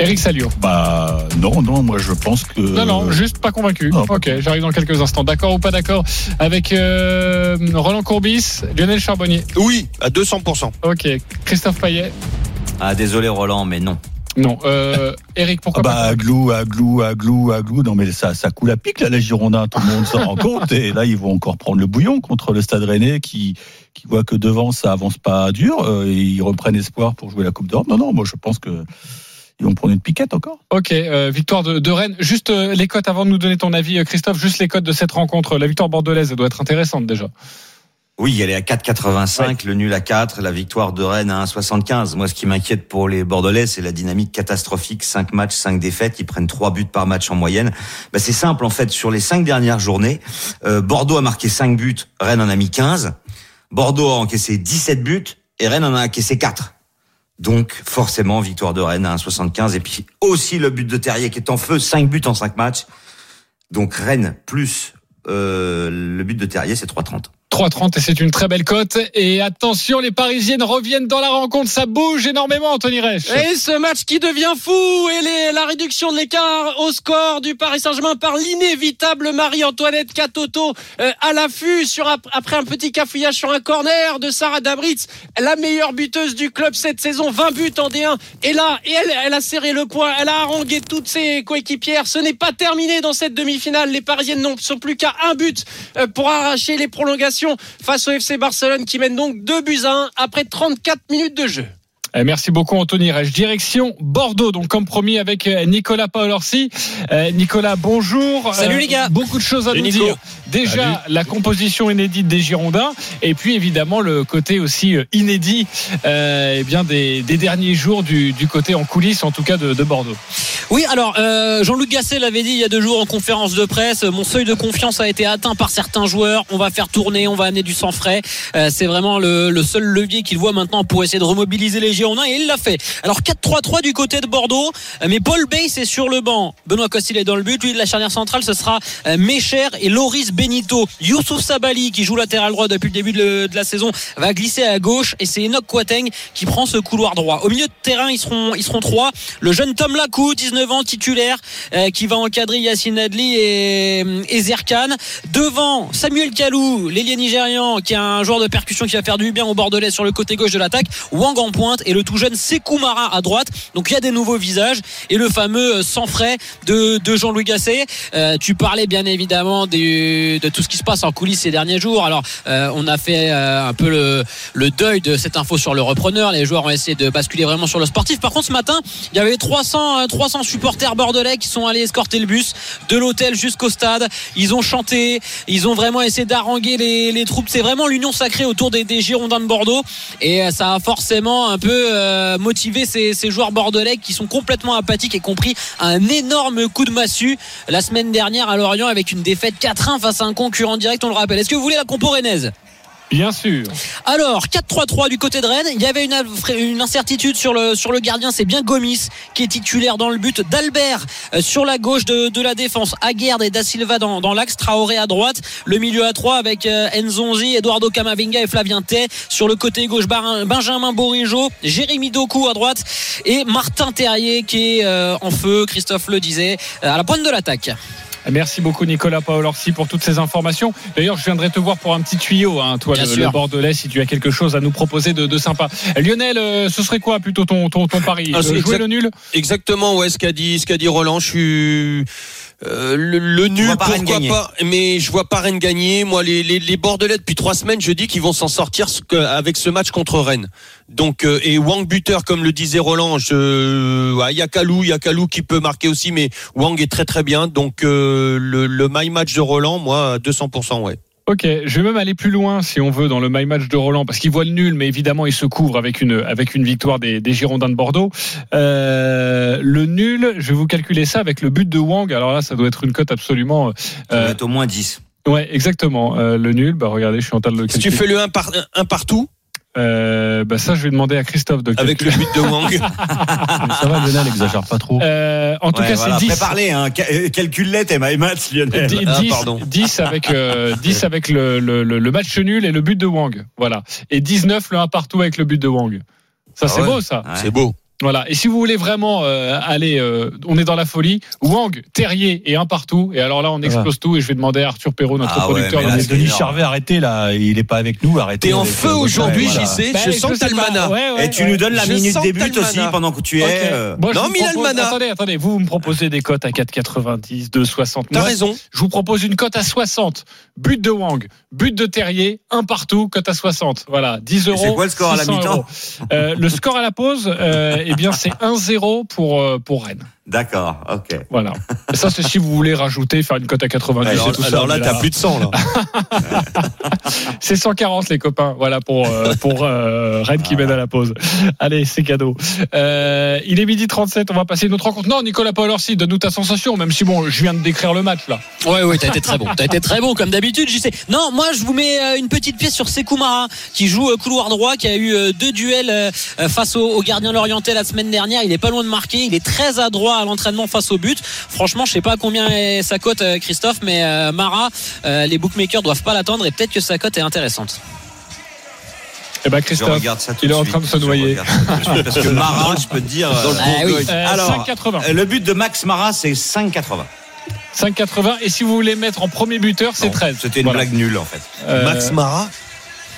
Eric Salio. Bah non, non, moi je pense que. Non, non, juste pas convaincu. pas ok, j'arrive dans quelques instants. D'accord ou pas d'accord avec euh, Roland Courbis, Lionel Charbonnier? Oui, à 200%. Ok, Christophe Payet Ah, désolé Roland, mais non. Non. Euh, Eric, Ah pourquoi bah, pas? Aglou, aglou, aglou, aglou. Non, mais ça, ça coule à pic, là, les Girondins. Tout le monde s'en rend compte. Et là, ils vont encore prendre le bouillon contre le Stade Rennais qui, qui voit que devant, ça avance pas dur. Euh, et ils reprennent espoir pour jouer la Coupe d'Europe. Non, non, moi, je pense que ils vont prendre une piquette encore. Ok, euh, victoire de, de Rennes. Juste euh, les cotes avant de nous donner ton avis, euh, Christophe. Juste les cotes de cette rencontre. La victoire bordelaise, elle doit être intéressante déjà. Oui, elle est à 4,85, le nul à 4, la victoire de Rennes à 1,75. Moi, ce qui m'inquiète pour les Bordelais, c'est la dynamique catastrophique. 5 matchs, 5 défaites. Ils prennent 3 buts par match en moyenne. Bah, c'est simple, en fait. Sur les 5 dernières journées, euh, Bordeaux a marqué 5 buts, Rennes en a mis 15. Bordeaux a encaissé 17 buts et Rennes en a encaissé 4. Donc, forcément, victoire de Rennes à 1,75. Et puis, aussi le but de Terrier qui est en feu, 5 buts en 5 matchs. Donc, Rennes plus euh, le but de Terrier, c'est 3,30. 3,30 et c'est une très belle cote. Et attention, les Parisiennes reviennent dans la rencontre. Ça bouge énormément, Anthony Reich. Et ce match qui devient fou et la réduction de l'écart au score du Paris Saint-Germain par l'inévitable Marie-Antoinette Catoto euh, à l'affût sur ap- après un petit cafouillage sur un corner de Sarah Dabritz, la meilleure buteuse du club cette saison, 20 buts en D1. Et là, et elle, elle a serré le point, elle a harangué toutes ses coéquipières. Ce n'est pas terminé dans cette demi-finale. Les Parisiennes n'ont sont plus qu'à un but euh, pour arracher les prolongations face au FC Barcelone qui mène donc 2 buts à 1 après 34 minutes de jeu. Eh, Merci beaucoup Anthony Reich. Direction Bordeaux, donc comme promis avec euh, Nicolas Paolorsi. Euh, Nicolas, bonjour. Salut, les gars. Beaucoup de choses à Salut, nous Nico. dire. Déjà la composition inédite des Girondins et puis évidemment le côté aussi euh, inédit euh, eh bien des, des derniers jours du, du côté en coulisses en tout cas de, de Bordeaux. Oui, alors euh, Jean-Luc Gasset l'avait dit il y a deux jours en conférence de presse. Mon seuil de confiance a été atteint par certains joueurs. On va faire tourner, on va amener du sang frais. Euh, c'est vraiment le, le seul levier qu'il voit maintenant pour essayer de remobiliser les Girondins et il l'a fait. Alors 4-3-3 du côté de Bordeaux, euh, mais Paul Bay c'est sur le banc. Benoît Costil est dans le but. Lui de la charnière centrale, ce sera euh, Mécher et Loris Benito. Youssouf Sabali qui joue latéral droit depuis le début de, la saison va glisser à gauche et c'est Enoch Kouateng qui prend ce couloir droit. Au milieu de terrain, ils seront ils seront trois. Le jeune Tom Lacou, 19 ans, titulaire, euh, qui va encadrer Yacine Adli et, et Zerkan. Devant Samuel Kalou, l'ailier nigérian, qui est un joueur de percussion qui va faire du bien au Bordelais sur le côté gauche de l'attaque. Wang en pointe et le tout jeune Sekou Mara à droite. Donc il y a des nouveaux visages et le fameux euh, sans frais de, Jean-Louis Gasset. Euh, tu parlais bien évidemment de tout ce qui se passe en coulisses ces derniers jours. Alors euh, on a fait un peu le, deuil de cette info sur le repreneur. Les joueurs ont essayé de basculer vraiment sur le sportif. Par contre ce matin, il y avait 300, euh, 300 supporters bordelais qui sont allés escorter le bus de l'hôtel jusqu'au stade. Ils ont chanté, ils ont vraiment essayé d'haranguer les, troupes. C'est vraiment l'union sacrée autour des, Girondins de Bordeaux et ça a forcément un peu euh, motivé ces, joueurs bordelais qui sont complètement apathiques et compris un énorme coup de massue la semaine dernière à Lorient avec une défaite 4-1 face à un concurrent direct, on le rappelle. Est-ce que vous voulez la compo rennaise? Bien sûr. alors, 4-3-3 du côté de Rennes. Il y avait une, incertitude sur le, sur le gardien. C'est bien Gomis qui est titulaire dans le but. D'Albert euh, sur la gauche de, de la défense. Aguerd et Da Silva dans, dans l'axe. Traoré à droite. Le milieu à 3 avec euh, Nzonzi, Eduardo Camavinga et Flavien Tay. Sur le côté gauche, Benjamin Bourigeau, Jérémy Doku à droite. Et Martin Terrier qui est euh, en feu, Christophe le disait, euh, à la pointe de l'attaque. Merci beaucoup Nicolas Paolorsi pour toutes ces informations. D'ailleurs, je viendrai te voir pour un petit tuyau, hein, toi le, le Bordelais, si tu as quelque chose à nous proposer de, de sympa. Lionel, euh, ce serait quoi plutôt ton, ton, ton pari? Ah, Euh, Jouer exact- le nul? Exactement, ouais, ce qu'a dit, ce qu'a dit Roland. Je suis euh, le, le nul, pas pourquoi pas Mais je vois pas Rennes gagner. Moi, les, les, les Bordelais depuis trois semaines, je dis qu'ils vont s'en sortir ce que- avec ce match contre Rennes. Donc euh, et Wang buteur, comme le disait Roland, je, ouais, il y a Kalou, il y a Kalou qui peut marquer aussi, mais Wang est très très bien. Donc euh, le, le my match de Roland, moi, à 200%, ouais. Ok, je vais même aller plus loin si on veut dans le my match de Roland parce qu'il voit le nul, mais évidemment il se couvre avec une avec une victoire des, des Girondins de Bordeaux. Euh, le nul, je vais vous calculer ça avec le but de Wang. Alors là, ça doit être une cote absolument. Ça euh, va être au moins 10. Ouais, exactement. Euh, le nul, bah regardez, je suis en train de le Si tu fais le 1 par, un partout, Euh, bah ça, je vais demander à Christophe de avec le but de Wang. Ça va, Lionel, exagère pas trop. Euh, en tout Ouais, cas, voilà, c'est 10. Préparez, hein. Euh, Calcule-les, tes my maths, Lionel. Dix- Ah, 10, pardon. 10 avec, euh, 10 avec le, le, le, le match nul et le but de Wang. Voilà. Et 19 le 1 partout avec le but de Wang. Ça, Ah c'est ouais. beau, ça. Ouais. C'est beau. Voilà. Et si vous voulez vraiment euh, aller, euh, on est dans la folie. Wang, Terrier et un partout. Et alors là, on explose tout. Et je vais demander à Arthur Perrault, notre Ah ouais, producteur. de là, Denis. Charvet, arrêtez là, il est pas avec nous, arrêtez. T'es en feu aujourd'hui, voilà. JC. Ben, Je sens que sais t'as le pas. mana. Ouais, ouais, Et tu ouais. nous donnes la Je minute sens le aussi pendant que tu es. Ok. euh, Moi, Non, propose- mana. Attendez, attendez. Vous, vous me proposez des cotes à 4,90, 2,60. T'as raison. Je vous propose une cote à 60. But de Wang, but de Terrier, un partout, cote à 60. Voilà, 10 euros. c'est quoi le score à la 600 mi-temps. Euh, Le score à la pause, euh, eh bien, c'est 1-0 pour, euh, pour Rennes. D'accord, ok. Voilà. Et ça, c'est si vous voulez rajouter, faire une cote à 90 Alors, et tout ça. alors là, t'as plus de sang, là. C'est 140 les copains. Voilà pour euh, pour euh, Rennes qui mène à la pause. Allez, c'est cadeau. Euh, il est midi 37. On va passer une autre rencontre. Non, Nicolas Paul Orsi, donne-nous ta sensation. Même si bon, je viens de décrire le match là. Ouais, ouais, t'as été très bon. T'as été très bon comme d'habitude, j'y sais. Non, moi, je vous mets euh, une petite pièce sur Sekou Mara, qui joue couloir droit, qui a eu deux duels face au, au gardien Lorientais la semaine dernière. Il est pas loin de marquer. Il est très adroit à l'entraînement face au but. Franchement, je sais pas combien est sa cote, euh, Christophe, mais euh, Mara, euh, les bookmakers doivent pas l'attendre et peut-être que sa cote est intéressante. Eh ben Christophe, regarde ça tout il est en train de se noyer. Parce que Marat, je peux te dire. Ah oui. Euh, Alors, 5,80. euh, le but de Max Marat, c'est 5,80. 5,80. Et si vous voulez mettre en premier buteur, c'est Non, 13. C'était une Voilà. blague nulle, en fait. Euh, Max Marat.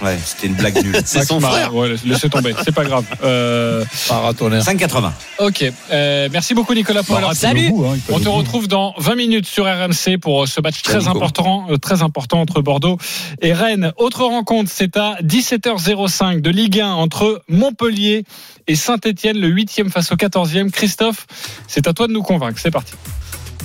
Ouais, c'était une blague nulle. C'est son frère. Ouais, laissez tomber. C'est pas grave. Euh, Marathonnaire. 5,80. ok. Euh, merci beaucoup Nicolas. Marat, il Salut. bout, hein, On te retrouve dans 20 minutes sur RMC pour euh, ce match très Nico. important, euh, très important entre Bordeaux et Rennes. Autre rencontre, c'est à 17h05 de Ligue 1 entre Montpellier et Saint-Etienne, le 8e face au 14e. Christophe, c'est à toi de nous convaincre. C'est parti.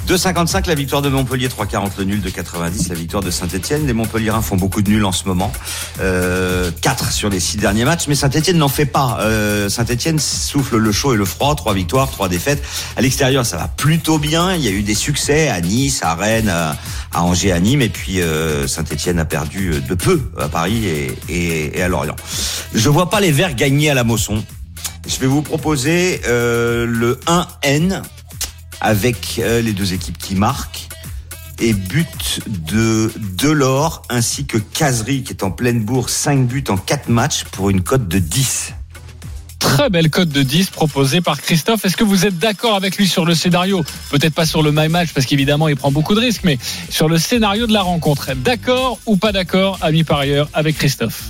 2,55 la victoire de Montpellier, 3,40 le nul de 90 la victoire de Saint-Etienne. Les Montpelliérains font beaucoup de nuls en ce moment. Euh, 4 sur les 6 derniers matchs, mais Saint-Etienne n'en fait pas. Euh, Saint-Etienne souffle le chaud et le froid, 3 victoires, 3 défaites. À l'extérieur, ça va plutôt bien. Il y a eu des succès à Nice, à Rennes, à, Angers, à Nîmes, et puis euh, Saint-Etienne a perdu de peu à Paris et à Lorient. Je vois pas les Verts gagner à la Mosson. Je vais vous proposer euh, le 1N avec euh, les deux équipes qui marquent et but de Delors ainsi que Casery qui est en pleine bourre 5 buts en 4 matchs pour une cote de 10. Très belle cote de 10 proposée par Christophe. Est-ce que vous êtes d'accord avec lui sur le scénario? Peut-être pas sur le my match parce qu'évidemment il prend beaucoup de risques, mais sur le scénario de la rencontre. D'accord ou pas d'accord, ami parieur, avec Christophe?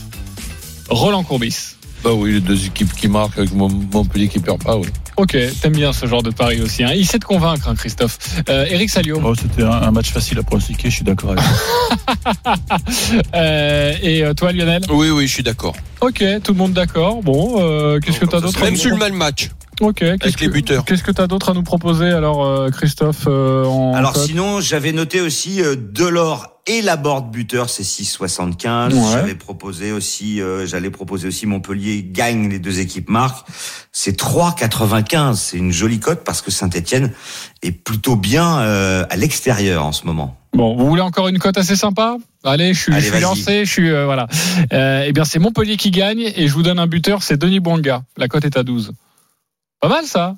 Roland Courbis. Bah oui, les deux équipes qui marquent avec Mont- Montpellier qui perd pas, oui. Ok, t'aimes bien ce genre de pari aussi. hein. Il sait te convaincre, hein, Christophe. Euh, Eric Salio. Oh, C'était un, un match facile à pronostiquer, je suis d'accord avec vous. Euh, et euh, toi, Lionel Oui, oui, je suis d'accord. Ok, tout le monde d'accord. Bon, euh, qu'est-ce que t'as d'autre à Même sur le mal match. Ok, qu'est-ce avec les que- buteurs. Qu'est-ce que t'as d'autre à nous proposer alors, euh, Christophe euh, en Alors sinon, j'avais noté aussi euh, Delors et la board buteur, c'est 6,75. Ouais. J'avais proposé aussi, euh, j'allais proposer aussi Montpellier gagne les deux équipes marquent. C'est 3,95. C'est une jolie cote parce que Saint-Etienne est plutôt bien euh, à l'extérieur en ce moment. Bon, vous voulez encore une cote assez sympa? Allez, je suis, Allez, je suis lancé, je suis euh, voilà. Euh, eh bien, c'est Montpellier qui gagne et je vous donne un buteur, c'est Denis Bouanga. La cote est à 12. Pas mal ça?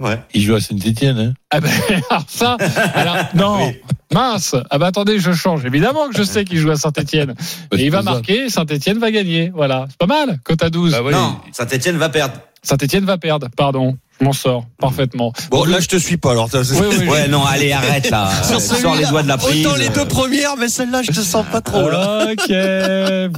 Ouais. Il joue à Saint-Etienne, hein. Ah ben alors ça, alors, non, Oui. mince. Ah ben attendez, je change. Évidemment que je sais qu'il joue à Saint-Etienne. Et il va marquer, Saint-Etienne va gagner. Voilà, c'est pas mal. Cote à 12. Bah oui. Non, Saint-Etienne va perdre. Saint-Etienne va perdre. Pardon, m'en sors parfaitement. Bon, là, je te suis pas, alors. Oui, oui, Ouais, non, allez, arrête là. Sur Sors les doigts de la prise. Autant les deux premières, mais celle-là, je te sens pas trop, là. Ok,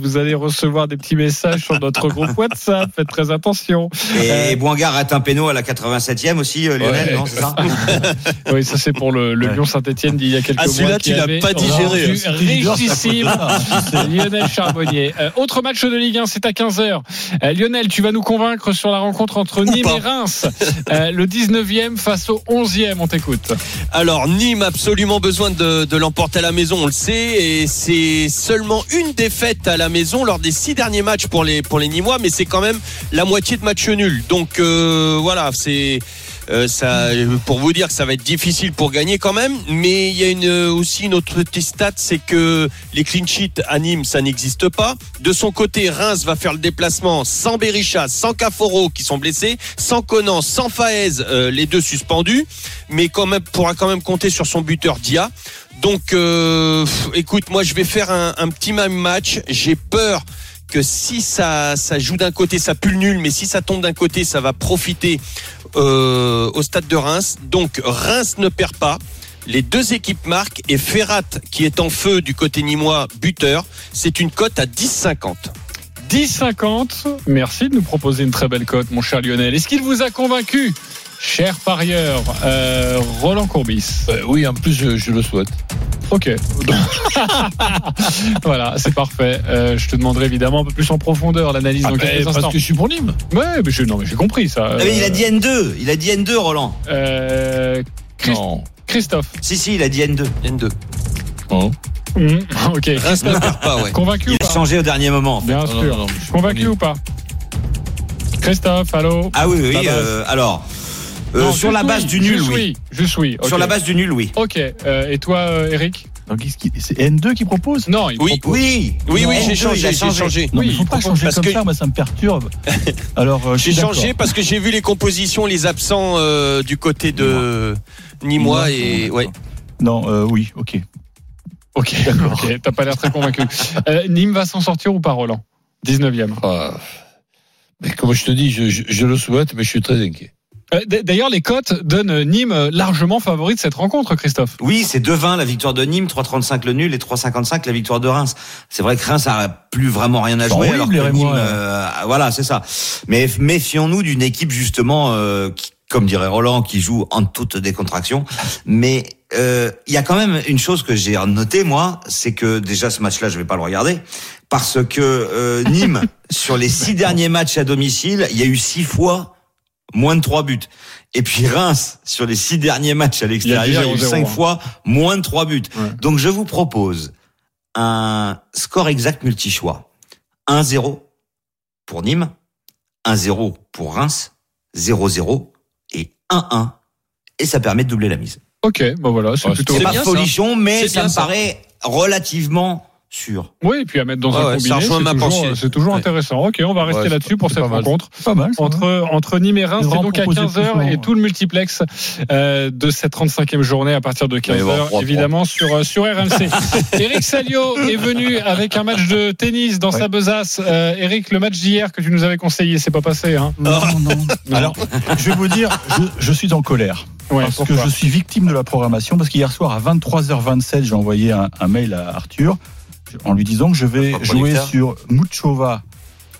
vous allez recevoir des petits messages sur notre groupe WhatsApp. Faites très attention. Et, et Boingard rate un péno à la 87e aussi, euh, Lionel, Ouais. non, c'est ça Oui, ça c'est pour le, le Ouais. Lyon Saint-Etienne d'il y a quelques Ah, mois. celui-là, tu l'as pas digéré. Richissime. C'est Lionel Charbonnier. Euh, autre match de Ligue 1, c'est à 15h. Lionel, tu vas nous convaincre sur la rencontre entre Nîmes pas. et Reims. Euh, le 19e face au 11e, on t'écoute. Alors Nîmes a absolument besoin de, l'emporter à la maison, on le sait, et c'est seulement une défaite à la maison lors des six derniers matchs pour les pour Nîmois, mais c'est quand même la moitié de match nul. Donc euh, voilà, c'est Euh, ça, pour vous dire que ça va être difficile pour gagner quand même. Mais il y a une, aussi une autre petite stat, c'est que les clean sheets à Nîmes, ça n'existe pas. De son côté, Reims va faire le déplacement sans Berisha, sans Caforo qui sont blessés, sans Conan, sans Faez, euh, les deux suspendus, mais quand même pourra quand même compter sur son buteur Dia. Donc, euh, écoute, moi je vais faire un, un petit même match. J'ai peur si ça, ça joue d'un côté, ça pue le nul, mais si ça tombe d'un côté, ça va profiter euh, au stade de Reims. Donc Reims ne perd pas. Les deux équipes marquent et Ferrat, qui est en feu du côté nîmois, buteur, c'est une cote à 10,50. 10,50. Merci de nous proposer une très belle cote, mon cher Lionel. Est-ce qu'il vous a convaincu, cher parieur euh, Roland Courbis Euh, oui, en plus, je, je le souhaite. Ok. voilà, c'est parfait. Euh, je te demanderai évidemment un peu plus en profondeur l'analyse dans Ah, quelques ben, instants. parce que je suis pour Nîmes. Ouais, mais je, non, mais j'ai compris ça. Ah, mais il a dit N2. Il a dit N2, Roland. Euh, Christ- Non. Christophe. Si, si, il a dit N2. N2. Non. Mmh, ok. Perd pas, ouais. Convaincu ou Il a pas changé au dernier moment. en fait. Bien sûr. non, Convaincu ou pas Christophe, allô Ah oui, oui. Euh, alors, Non, sur la base oui, du nul, juste oui. Juste oui. ok. Sur la base du nul, oui. Ok. euh, et toi, euh, Eric Donc, c'est N2 qui propose? Non, il Oui, propose- Oui. Oui, oui, N2, j'ai changé, j'ai changé. Non, Oui, il faut pas changer parce comme que- ça, moi ça me perturbe. Alors, euh, J'ai changé parce que j'ai vu les compositions, les absents euh, du côté de Nîmois et ouais. Non, euh, oui, ok. Ok, ok. T'as pas l'air très convaincu. Euh, Nîmes va s'en sortir ou pas, Roland? 19e. Ah. Mais comme je te dis, je, je- je le souhaite, mais je suis très inquiet. Euh, D'ailleurs, les cotes donnent Nîmes largement favori de cette rencontre, Christophe. Oui, c'est 2-20 la victoire de Nîmes, 3-35 le nul et 3-55 la victoire de Reims. C'est vrai que Reims a plus vraiment rien à jouer alors que Nîmes, euh, voilà, c'est ça. Mais méfions-nous d'une équipe justement euh, qui, comme dirait Roland, qui joue en toute décontraction. Mais euh, il y a quand même une chose que j'ai noté moi, c'est que déjà ce match-là, je vais pas le regarder parce que euh, Nîmes sur les six derniers matchs à domicile, il y a eu six fois moins de trois buts. Et puis Reims, sur les six derniers matchs à l'extérieur, il y a eu 0-0, cinq hein. fois moins de trois buts. Ouais. Donc je vous propose un score exact multi-choix. 1-0 pour Nîmes, 1-0 pour Reims, 0-0 et 1-1. Et ça permet de doubler la mise. Ok, bon voilà, c'est Ouais, plutôt. C'est C'est pas bien, ça. folichon, mais ça bien, me ça. paraît relativement sûr. Oui, et puis à mettre dans Ouais, un ouais, ça combiné, rejoint c'est ma toujours, pensée. c'est toujours Ouais. intéressant. Ok, on va rester Ouais, là-dessus pour cette pas mal. rencontre. Pas mal. Entre, entre Nîmes et Reims, c'est donc à proposer 15h plus et tout le multiplex euh, de cette 35e journée à partir de va y avoir 15h, trois évidemment sur, euh, sur RMC. Eric Salio est venu avec un match de tennis dans Ouais. sa besace. Euh, Eric, le match d'hier que tu nous avais conseillé, c'est pas passé. Hein Non, non. Non. Alors, je vais vous dire, je, je suis en colère. Ouais, parce que je suis victime de la programmation. Parce qu'hier soir, à 23h27, j'ai envoyé un, un mail à Arthur en lui disant que je vais jouer sur Muchova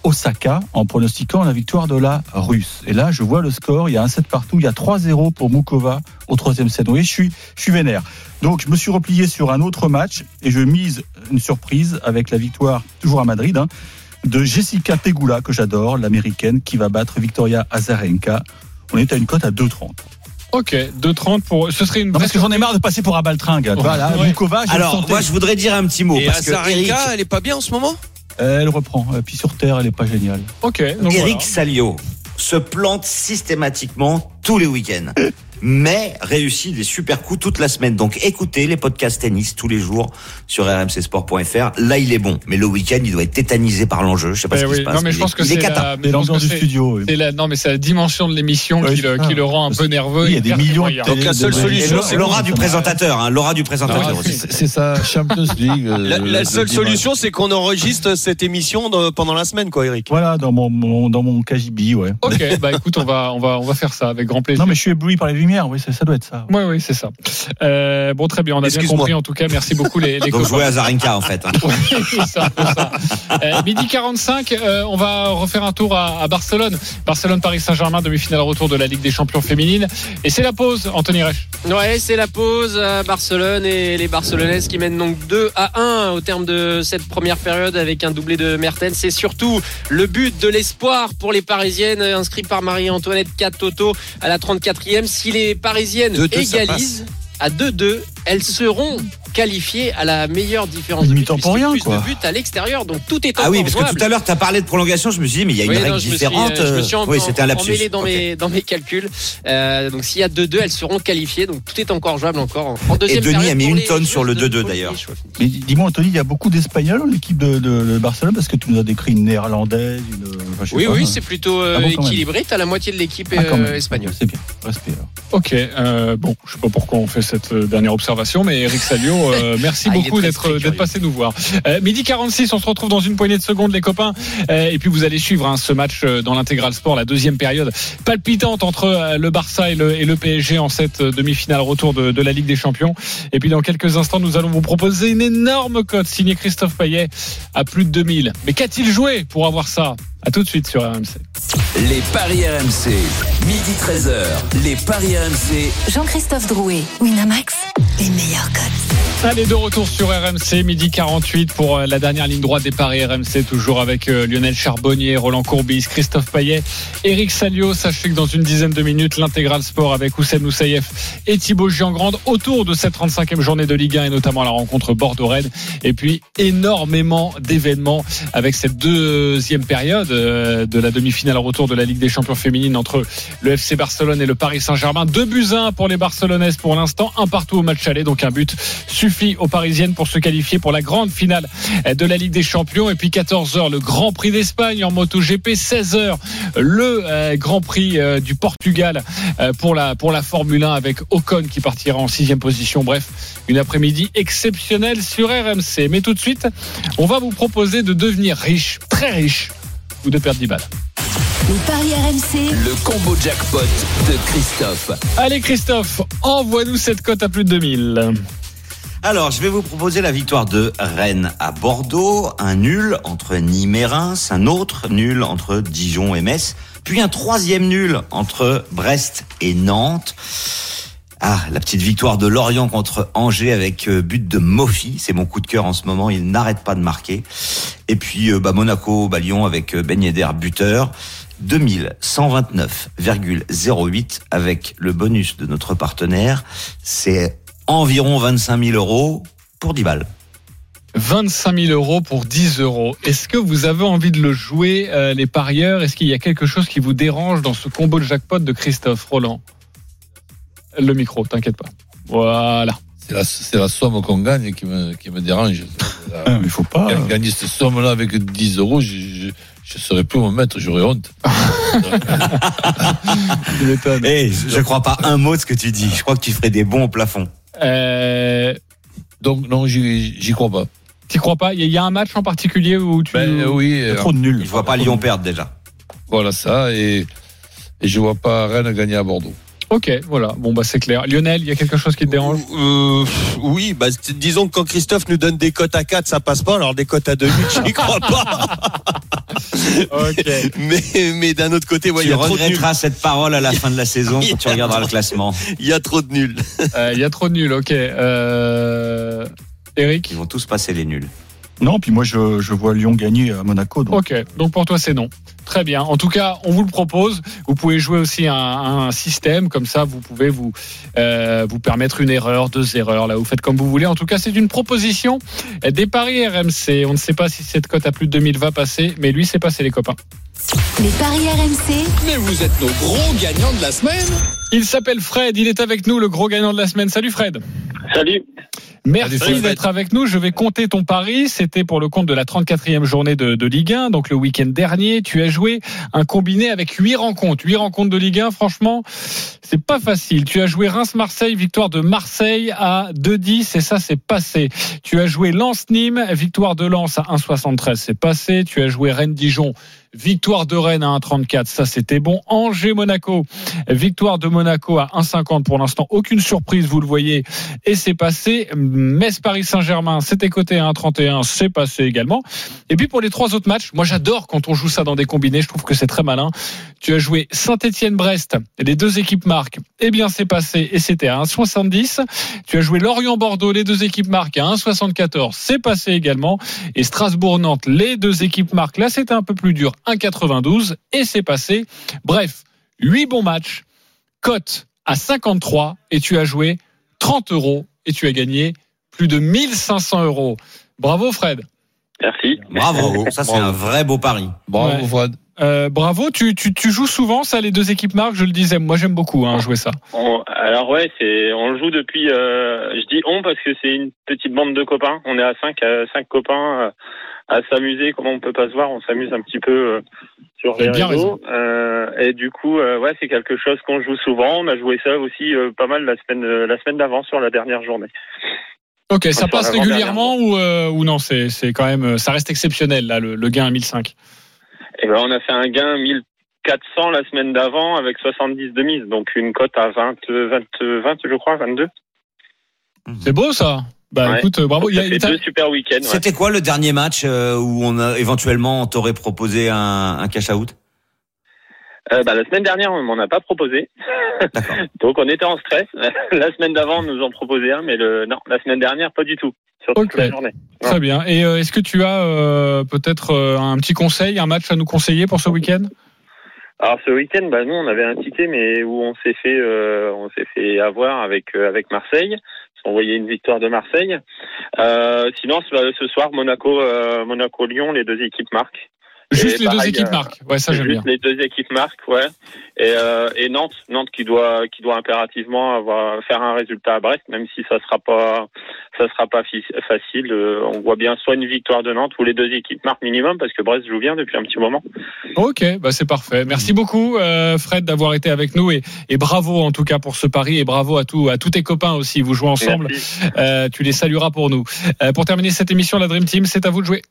Osaka en pronostiquant la victoire de la Russe. Et là, je vois le score, il y a un 7 partout, il y a 3-0 pour Mukova au troisième set. Vous voyez, je suis, je suis vénère. Donc, je me suis replié sur un autre match et je mise une surprise avec la victoire, toujours à Madrid, hein, de Jessica Pegula, que j'adore, l'américaine, qui va battre Victoria Azarenka. On est à une cote à 2,30. Ok, 2,30 pour. Ce serait une Non, parce que j'en ai marre de passer pour un baltringue. Voilà, Ouais. Alors, moi, je voudrais dire un petit mot. Et parce que Eric, elle est pas bien en ce moment? Elle reprend. Et puis sur Terre, elle est pas géniale. Ok, donc Eric voilà. Salio se plante systématiquement tous les week-ends. Mais réussit des super coups toute la semaine. Donc écoutez les podcasts tennis tous les jours sur rmcsport.fr. Là, il est bon. Mais le week-end, il doit être tétanisé par l'enjeu. Je sais pas Eh ce qui oui, se passe. non, mais je pense que c'est la, studio. oui. c'est la, non, mais c'est la dimension de l'émission qui, le, ça. qui le rend un peu nerveux. Oui, il y a des millions de. Donc, la seule solution, c'est L'aura du ça présentateur, hein, l'aura du présentateur Ah. C'est sa Champions League. euh, La, la le seule solution, c'est qu'on enregistre cette émission de- pendant la semaine, quoi, Eric. Voilà, dans mon, mon- dans mon KGB, ouais. Ok, bah écoute, on va, on va, on va faire ça avec grand plaisir. Non, mais je suis ébloui par les lumières, oui, ça, ça doit être ça. Oui, oui, c'est ça. Euh, bon, très bien, on a bien compris en tout cas. Merci beaucoup les, les Donc jouer à Zarenka, en fait. hein. Oui, peu ça. Euh, midi 45, euh, on va refaire un tour à, à Barcelone. Barcelone-Paris Saint-Germain, demi-finale retour de la Ligue des Champions féminine. Et c'est la pause, Anthony Reich. Ouais, c'est la pause à Barcelone et les Barcelonaises qui mènent donc 2 à 1 au terme de cette première période avec un doublé de Mertens. C'est surtout le but de l'espoir pour les Parisiennes inscrit par Marie-Antoinette Catoto à la 34e. Si les Parisiennes 2-2, ça égalisent à 2-2, elles seront qualifié à la meilleure différence de but, pour rien, plus quoi. de buts à l'extérieur. Donc tout est Ah oui, parce que jouable. tout à l'heure, tu as parlé de prolongation, je me suis dit, mais il y a une Oui, règle non, je me suis, différente. euh, je me suis en- oui, c'était un lapsus. emmêlé dans, Ok. mes, dans mes calculs. Euh, donc s'il y a 2-2, elles seront qualifiées. Donc tout est encore jouable encore en- en Et Denis a mis une tonne sur le joueuses de 2-2 Pôle d'ailleurs. Mais dis-moi, Anthony, il y a beaucoup d'Espagnols dans l'équipe de, de- de Barcelone parce que tu nous as décrit une néerlandaise, une. enfin, Oui, pas, oui, hein. c'est plutôt euh, Ah bon, équilibré. T'as la moitié de l'équipe Ah, euh, espagnole. C'est bien. Respect. alors. Ok, euh, bon, je sais pas pourquoi on fait cette euh, dernière observation, mais Eric Salio, euh, merci Ah, beaucoup d'être d'être passé nous voir. Euh, midi 46, on se retrouve dans une poignée de secondes, les copains, Euh, et puis vous allez suivre hein, ce match euh, dans l'intégral sport, la deuxième période palpitante entre euh, le Barça et le, et le PSG en cette euh, demi-finale retour de, de la Ligue des Champions. Et puis dans quelques instants, nous allons vous proposer une énorme cote signée Christophe Payet à plus de 2000. Mais qu'a-t-il joué pour avoir ça? À tout de suite sur RMC. Les paris RMC, midi 13h. Les paris RMC, Jean-Christophe Drouet, Winamax, les meilleurs codes. Allez, de retour sur RMC, midi 48 pour euh, la dernière ligne droite des paris RMC, toujours avec euh, Lionel Charbonnier, Roland Courbis, Christophe Payet, Eric Salio. Sachez que dans une dizaine de minutes, l'intégral sport avec Houssem Moussaïef et Thibaut Giangrande autour de cette 35e journée de Ligue 1 et notamment la rencontre Bordeaux-Rennes. Et puis, énormément d'événements avec cette deuxième période de la demi-finale retour de la Ligue des champions féminines entre le FC Barcelone et le Paris Saint-Germain. Deux buts à pour les Barcelonaises pour l'instant, un partout au match aller, donc un but suffit aux Parisiennes pour se qualifier pour la grande finale de la Ligue des Champions. Et puis 14h, le Grand Prix d'Espagne en MotoGP, 16h, le euh, Grand Prix euh, du Portugal euh, pour la pour la Formule 1 avec Ocon qui partira en sixième position. Bref, une après-midi exceptionnelle sur RMC. Mais tout de suite, on va vous proposer de devenir riche, très riche, ou de perdre 10 balles. Les paris RMC, le combo jackpot de Christophe. Allez Christophe, envoie-nous cette cote à plus de 2000. Alors, je vais vous proposer la victoire de Rennes à Bordeaux, un nul entre Nîmes et Reims, un autre nul entre Dijon et Metz, puis un troisième nul entre Brest et Nantes. Ah, la petite victoire de Lorient contre Angers avec euh, but de Mofi, c'est mon coup de cœur en ce moment, il n'arrête pas de marquer. Et puis euh, bah, Monaco, bah, avec euh, Ben buteur. 2129,08 avec le bonus de notre partenaire. C'est environ 25 000 euros pour 10 balles. 25 000 euros pour 10 euros. Est-ce que vous avez envie de le jouer, les parieurs? Est-ce qu'il y a quelque chose qui vous dérange dans ce combo de jackpot de Christophe Roland Le micro, t'inquiète pas. Voilà. C'est la, c'est la somme qu'on gagne qui me, qui me dérange. Ah, mais faut pas. Ga- Gagner cette somme-là avec 10 euros, je, je, je saurais plus me mettre, j'aurais honte. Tu m'étonnes. Eh, je crois pas un mot de ce que tu dis. Je crois que tu ferais des bons au plafond. Euh, Donc, non, j'y j'y crois pas. T'y crois pas? Il y a- il y a un match en particulier où tu. Ben, oui, Il y a euh, trop de nuls. Je vois pas Lyon perdre déjà. voilà ça. Et, et je vois pas Rennes gagner à Bordeaux. Ok, voilà. Bon, bah c'est clair. Lionel, il y a quelque chose qui te dérange? Euh, oui, bah, disons que quand Christophe nous donne des cotes à 4, ça passe pas. Alors des cotes à 2 je n'y crois pas. Ok. Mais, mais d'un autre côté, ouais, il y tu a trop de nuls. cette parole à la fin de la saison quand tu regarderas le classement. Il y a trop de nuls. Euh, Il y a trop de nuls, ok. Euh... Eric? Ils vont tous passer les nuls. Non, puis moi je, je vois Lyon gagner à Monaco. Donc. Ok, donc pour toi c'est non. Très bien. En tout cas, on vous le propose. Vous pouvez jouer aussi un, système comme ça. Vous pouvez vous euh, vous permettre une erreur, deux erreurs. Là, vous faites comme vous voulez. En tout cas, c'est une proposition des paris RMC. On ne sait pas si cette cote à plus de 2000 va passer, mais lui c'est passé les copains. Les paris RMC, Mais vous êtes nos gros gagnants de la semaine. Il s'appelle Fred. Il est avec nous, le gros gagnant de la semaine. Salut Fred. Salut. Merci d'être avec nous. Je vais compter ton pari. C'était pour le compte de la 34e journée de, de Ligue 1. Donc le week-end dernier, tu as joué un combiné avec huit rencontres. Huit rencontres de Ligue 1, franchement, c'est pas facile. Tu as joué Reims-Marseille, victoire de Marseille à 2-10 et ça c'est passé. Tu as joué Lens-Nîmes, victoire de Lens à 1,73, c'est passé. Tu as joué Rennes-Dijon, victoire de Rennes à 1,34, ça c'était bon. Angers-Monaco, victoire de Monaco à 1,50 pour l'instant. Aucune surprise, vous le voyez, et c'est passé. Metz-Paris Saint-Germain, c'était coté à 1,31, c'est passé également. Et puis pour les trois autres matchs, moi j'adore quand on joue ça dans des combinés, je trouve que c'est très malin. Tu as joué Saint-Étienne-Brest, les deux équipes marquent, eh bien c'est passé et c'était à 1,70. Tu as joué Lorient-Bordeaux, les deux équipes marquent à 1,74, c'est passé également. Et Strasbourg-Nantes, les deux équipes marquent, là c'était un peu plus dur, 1,92 et c'est passé. Bref, huit bons matchs, cote à 53 et tu as joué 30 euros et tu as gagné plus de 1500 euros. Bravo Fred. Merci. Bravo, ça c'est un vrai beau pari. Bravo, Ouais. Fred. Euh, bravo, tu, tu, tu joues souvent ça, les deux équipes marques, je le disais. Moi j'aime beaucoup hein, jouer ça. On- alors ouais, c'est on le joue depuis. euh, je dis on parce que c'est une petite bande de copains. On est à cinq, à cinq copains euh, à s'amuser. Comment on peut pas se voir On s'amuse un petit peu euh, sur les réseaux. Euh, et du coup, euh, ouais, c'est quelque chose qu'on joue souvent. On a joué ça aussi pas mal la semaine la semaine d'avant sur la dernière journée. Ok, ça passe régulièrement ou, euh, ou non C'est c'est quand même, ça reste exceptionnel là, le, le gain à 1005. Et ben on a fait un gain 1400 la semaine d'avant avec 70 de mise, donc une cote à 20, 20, 20 je crois, 22. C'est beau ça. Bah Ouais. écoute, euh, bravo. Il y a, fait deux super week-ends. ouais. C'était quoi le dernier match euh, où on a éventuellement on t'aurait proposé un, un cash out? Euh, bah, la semaine dernière, on m'en a pas proposé. Donc on était en stress. la semaine d'avant, on nous en proposait un, mais le non, la semaine dernière, pas du tout. Sur toute la journée. Très bien. Et euh, est-ce que tu as euh, peut-être euh, un petit conseil, un match à nous conseiller pour ce week-end? Alors ce week-end, bah, nous, on avait un ticket, mais où on s'est fait, euh, on s'est fait avoir avec euh, avec Marseille. On voyait une victoire de Marseille. Euh, sinon, ce, soir, Monaco, euh, Monaco, Lyon, les deux équipes marquent. Juste Et les deux équipes euh, marquent. Ouais, ça j'aime bien. Juste les deux équipes marquent, ouais. Et, euh, et Nantes, Nantes qui doit, qui doit impérativement avoir faire un résultat à Brest, même si ça sera pas, ça sera pas fi- facile. Euh, on voit bien soit une victoire de Nantes ou les deux équipes marquent minimum parce que Brest joue bien depuis un petit moment. Ok, bah c'est parfait. Merci beaucoup euh, Fred d'avoir été avec nous et, et bravo en tout cas pour ce pari et bravo à tous à tous tes copains aussi. Vous jouez ensemble. Euh, tu les salueras pour nous. Euh, pour terminer cette émission, la Dream Team, c'est à vous de jouer.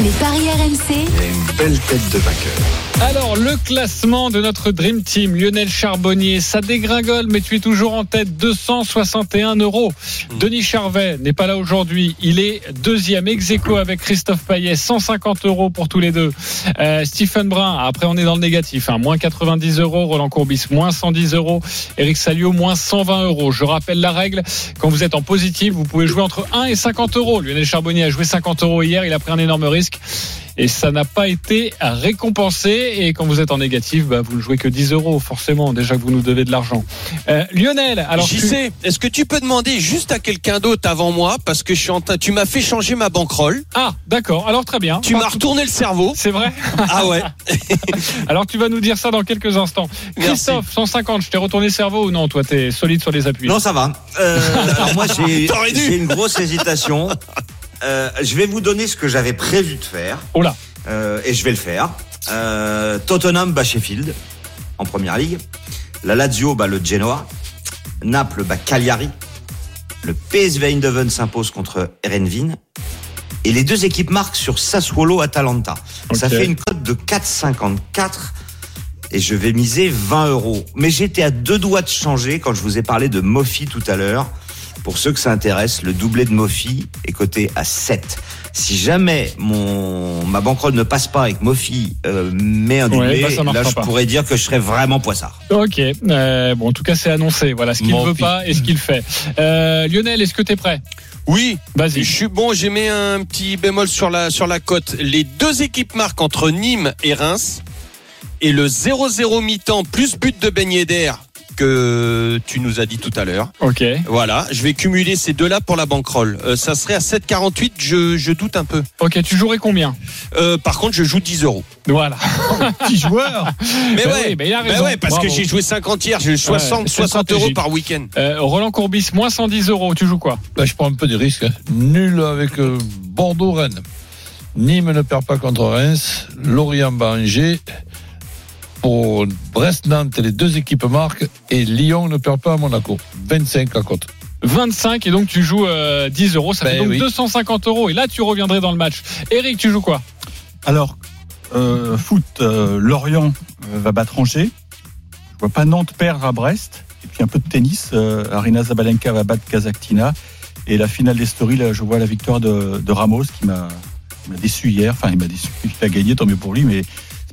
Les paris RMC. Belle tête de vainqueur. Alors, le classement de notre Dream Team, Lionel Charbonnier, ça dégringole, mais tu es toujours en tête, 261 euros. Denis Charvet n'est pas là aujourd'hui, il est deuxième ex aequo avec Christophe Payet, 150 euros pour tous les deux. Euh, Stephen Brun, après on est dans le négatif, hein, moins 90 euros, Roland Courbis, moins 110 euros, Eric Salio, moins 120 euros. Je rappelle la règle, quand vous êtes en positif, vous pouvez jouer entre 1 et 50 euros. Lionel Charbonnier a joué 50 euros hier, il a pris un énorme risque et ça n'a pas été récompensé. Et quand vous êtes en négatif, bah, vous ne jouez que 10 euros, forcément, déjà que vous nous devez de l'argent. Euh, Lionel, alors J'y tu- sais. Est-ce que tu peux demander juste à quelqu'un d'autre avant moi parce que je suis en train. Tu m'as fait changer ma banquerolle. Ah, d'accord. Alors très bien. Tu m'as retourné le cerveau. C'est vrai Ah ouais. Alors tu vas nous dire ça dans quelques instants. Christophe, 150, je t'ai retourné le cerveau ou non Toi, t'es solide sur les appuis? Non, ça va. Euh, alors moi, j'ai une grosse hésitation. Euh, je vais vous donner ce que j'avais prévu de faire. Oh là. Euh, et je vais le faire. Euh, Tottenham bat Sheffield en première ligue. La Lazio bat le Genoa. Naples bat Cagliari. Le PSV Eindhoven s'impose contre Erenvin. Et les deux équipes marquent sur Sassuolo Atalanta. Ça fait une cote de 4,54 et je vais miser 20 euros. Mais j'étais à deux doigts de changer quand je vous ai parlé de Mofi tout à l'heure. Pour ceux que ça intéresse, le doublé de Mofi est coté à 7. Si jamais mon ma banquerolle ne passe pas et que Mofi euh, met un Ouais, doublé, bah, là je pas. pourrais dire que je serais vraiment poissard. Ok. Euh, bon, en tout cas, c'est annoncé. Voilà ce qu'il ne veut pas et ce qu'il fait. Euh, Lionel, est-ce que tu es prêt? Oui. Vas-y. Je suis bon. J'ai mis un petit bémol sur la sur la cote. Les deux équipes marquent entre Nîmes et Reims et le 0-0 mi-temps plus but de Ben Yedder que tu nous as dit tout à l'heure. Ok. Voilà, je vais cumuler ces deux-là pour la banquerolle. Euh, ça serait à 7,48. Je, je doute un peu. Ok, tu jouerais combien Euh, Par contre, je joue 10 euros. Voilà. Petit joueur. Mais Bah ouais, oui, bah il a bah ouais, parce Bravo. que j'ai joué 50 hier, j'ai 60, Ouais, c'est 60 euros par week-end. Euh, Roland Courbis, moins 110 euros. Tu joues quoi Là, je prends un peu de risque. Nul avec euh, Bordeaux-Rennes. Nîmes ne perd pas contre Reims. Lorient bat Angers. Pour Brest-Nantes, les deux équipes marquent. Et Lyon ne perd pas à Monaco. 25 à côte. 25 et donc tu joues euh, 10 euros, ça fait Ben donc oui. 250 euros et là tu reviendrais dans le match. Eric, tu joues quoi? Alors, euh, foot, euh, Lorient euh, va battre Angers. Je vois pas Nantes perdre à Brest. Et puis un peu de tennis. euh, Arina Zabalenka va battre Kazakhtina. Et la finale des stories, là, je vois la victoire de, de Ramos qui m'a déçu hier. Enfin, il m'a déçu. Il a gagné, tant mieux pour lui, mais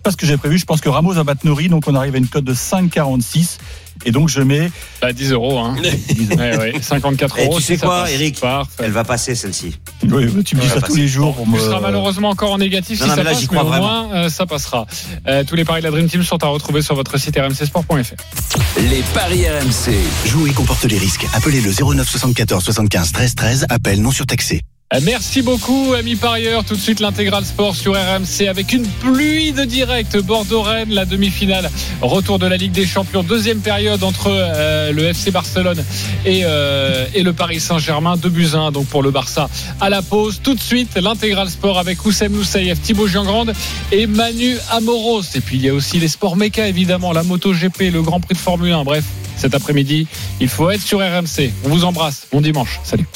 pas ce que j'ai prévu. Je pense que Ramos va battre Nori, donc on arrive à une cote de 5,46. Et donc je mets bah, 10 euros. Hein. ouais, ouais, 54 Et euros. tu sais ça quoi. Eric Parfait. Elle va passer celle-ci. Oui, mais tu me dis ça bah, tous les jours pour me. Tu seras malheureusement encore en négatif Non, si non, ça mais là, passe, j'y mais crois au vraiment. moins euh, ça passera. Euh, tous les paris de la Dream Team sont à retrouver sur votre site rmcsport.fr. Les paris RMC. Jouer comporte les risques. Appelez le 09 74 75 13 13. Appel non surtaxé. Euh, Merci beaucoup, amis parieurs. Tout de suite, l'intégral sport sur RMC avec une pluie de direct. Bordeaux-Rennes, la demi-finale. Retour de la Ligue des Champions. Deuxième période entre euh, le FC Barcelone et, euh, et le Paris Saint-Germain. 2 buts 1 donc pour le Barça à la pause. Tout de suite, l'intégral sport avec Oussem Moussaïef, Thibaut Giangrande et Manu Amoros. Et puis, il y a aussi les sports méca, évidemment, la moto GP, le Grand Prix de Formule 1. Bref, cet après-midi, il faut être sur RMC. On vous embrasse. Bon dimanche. Salut.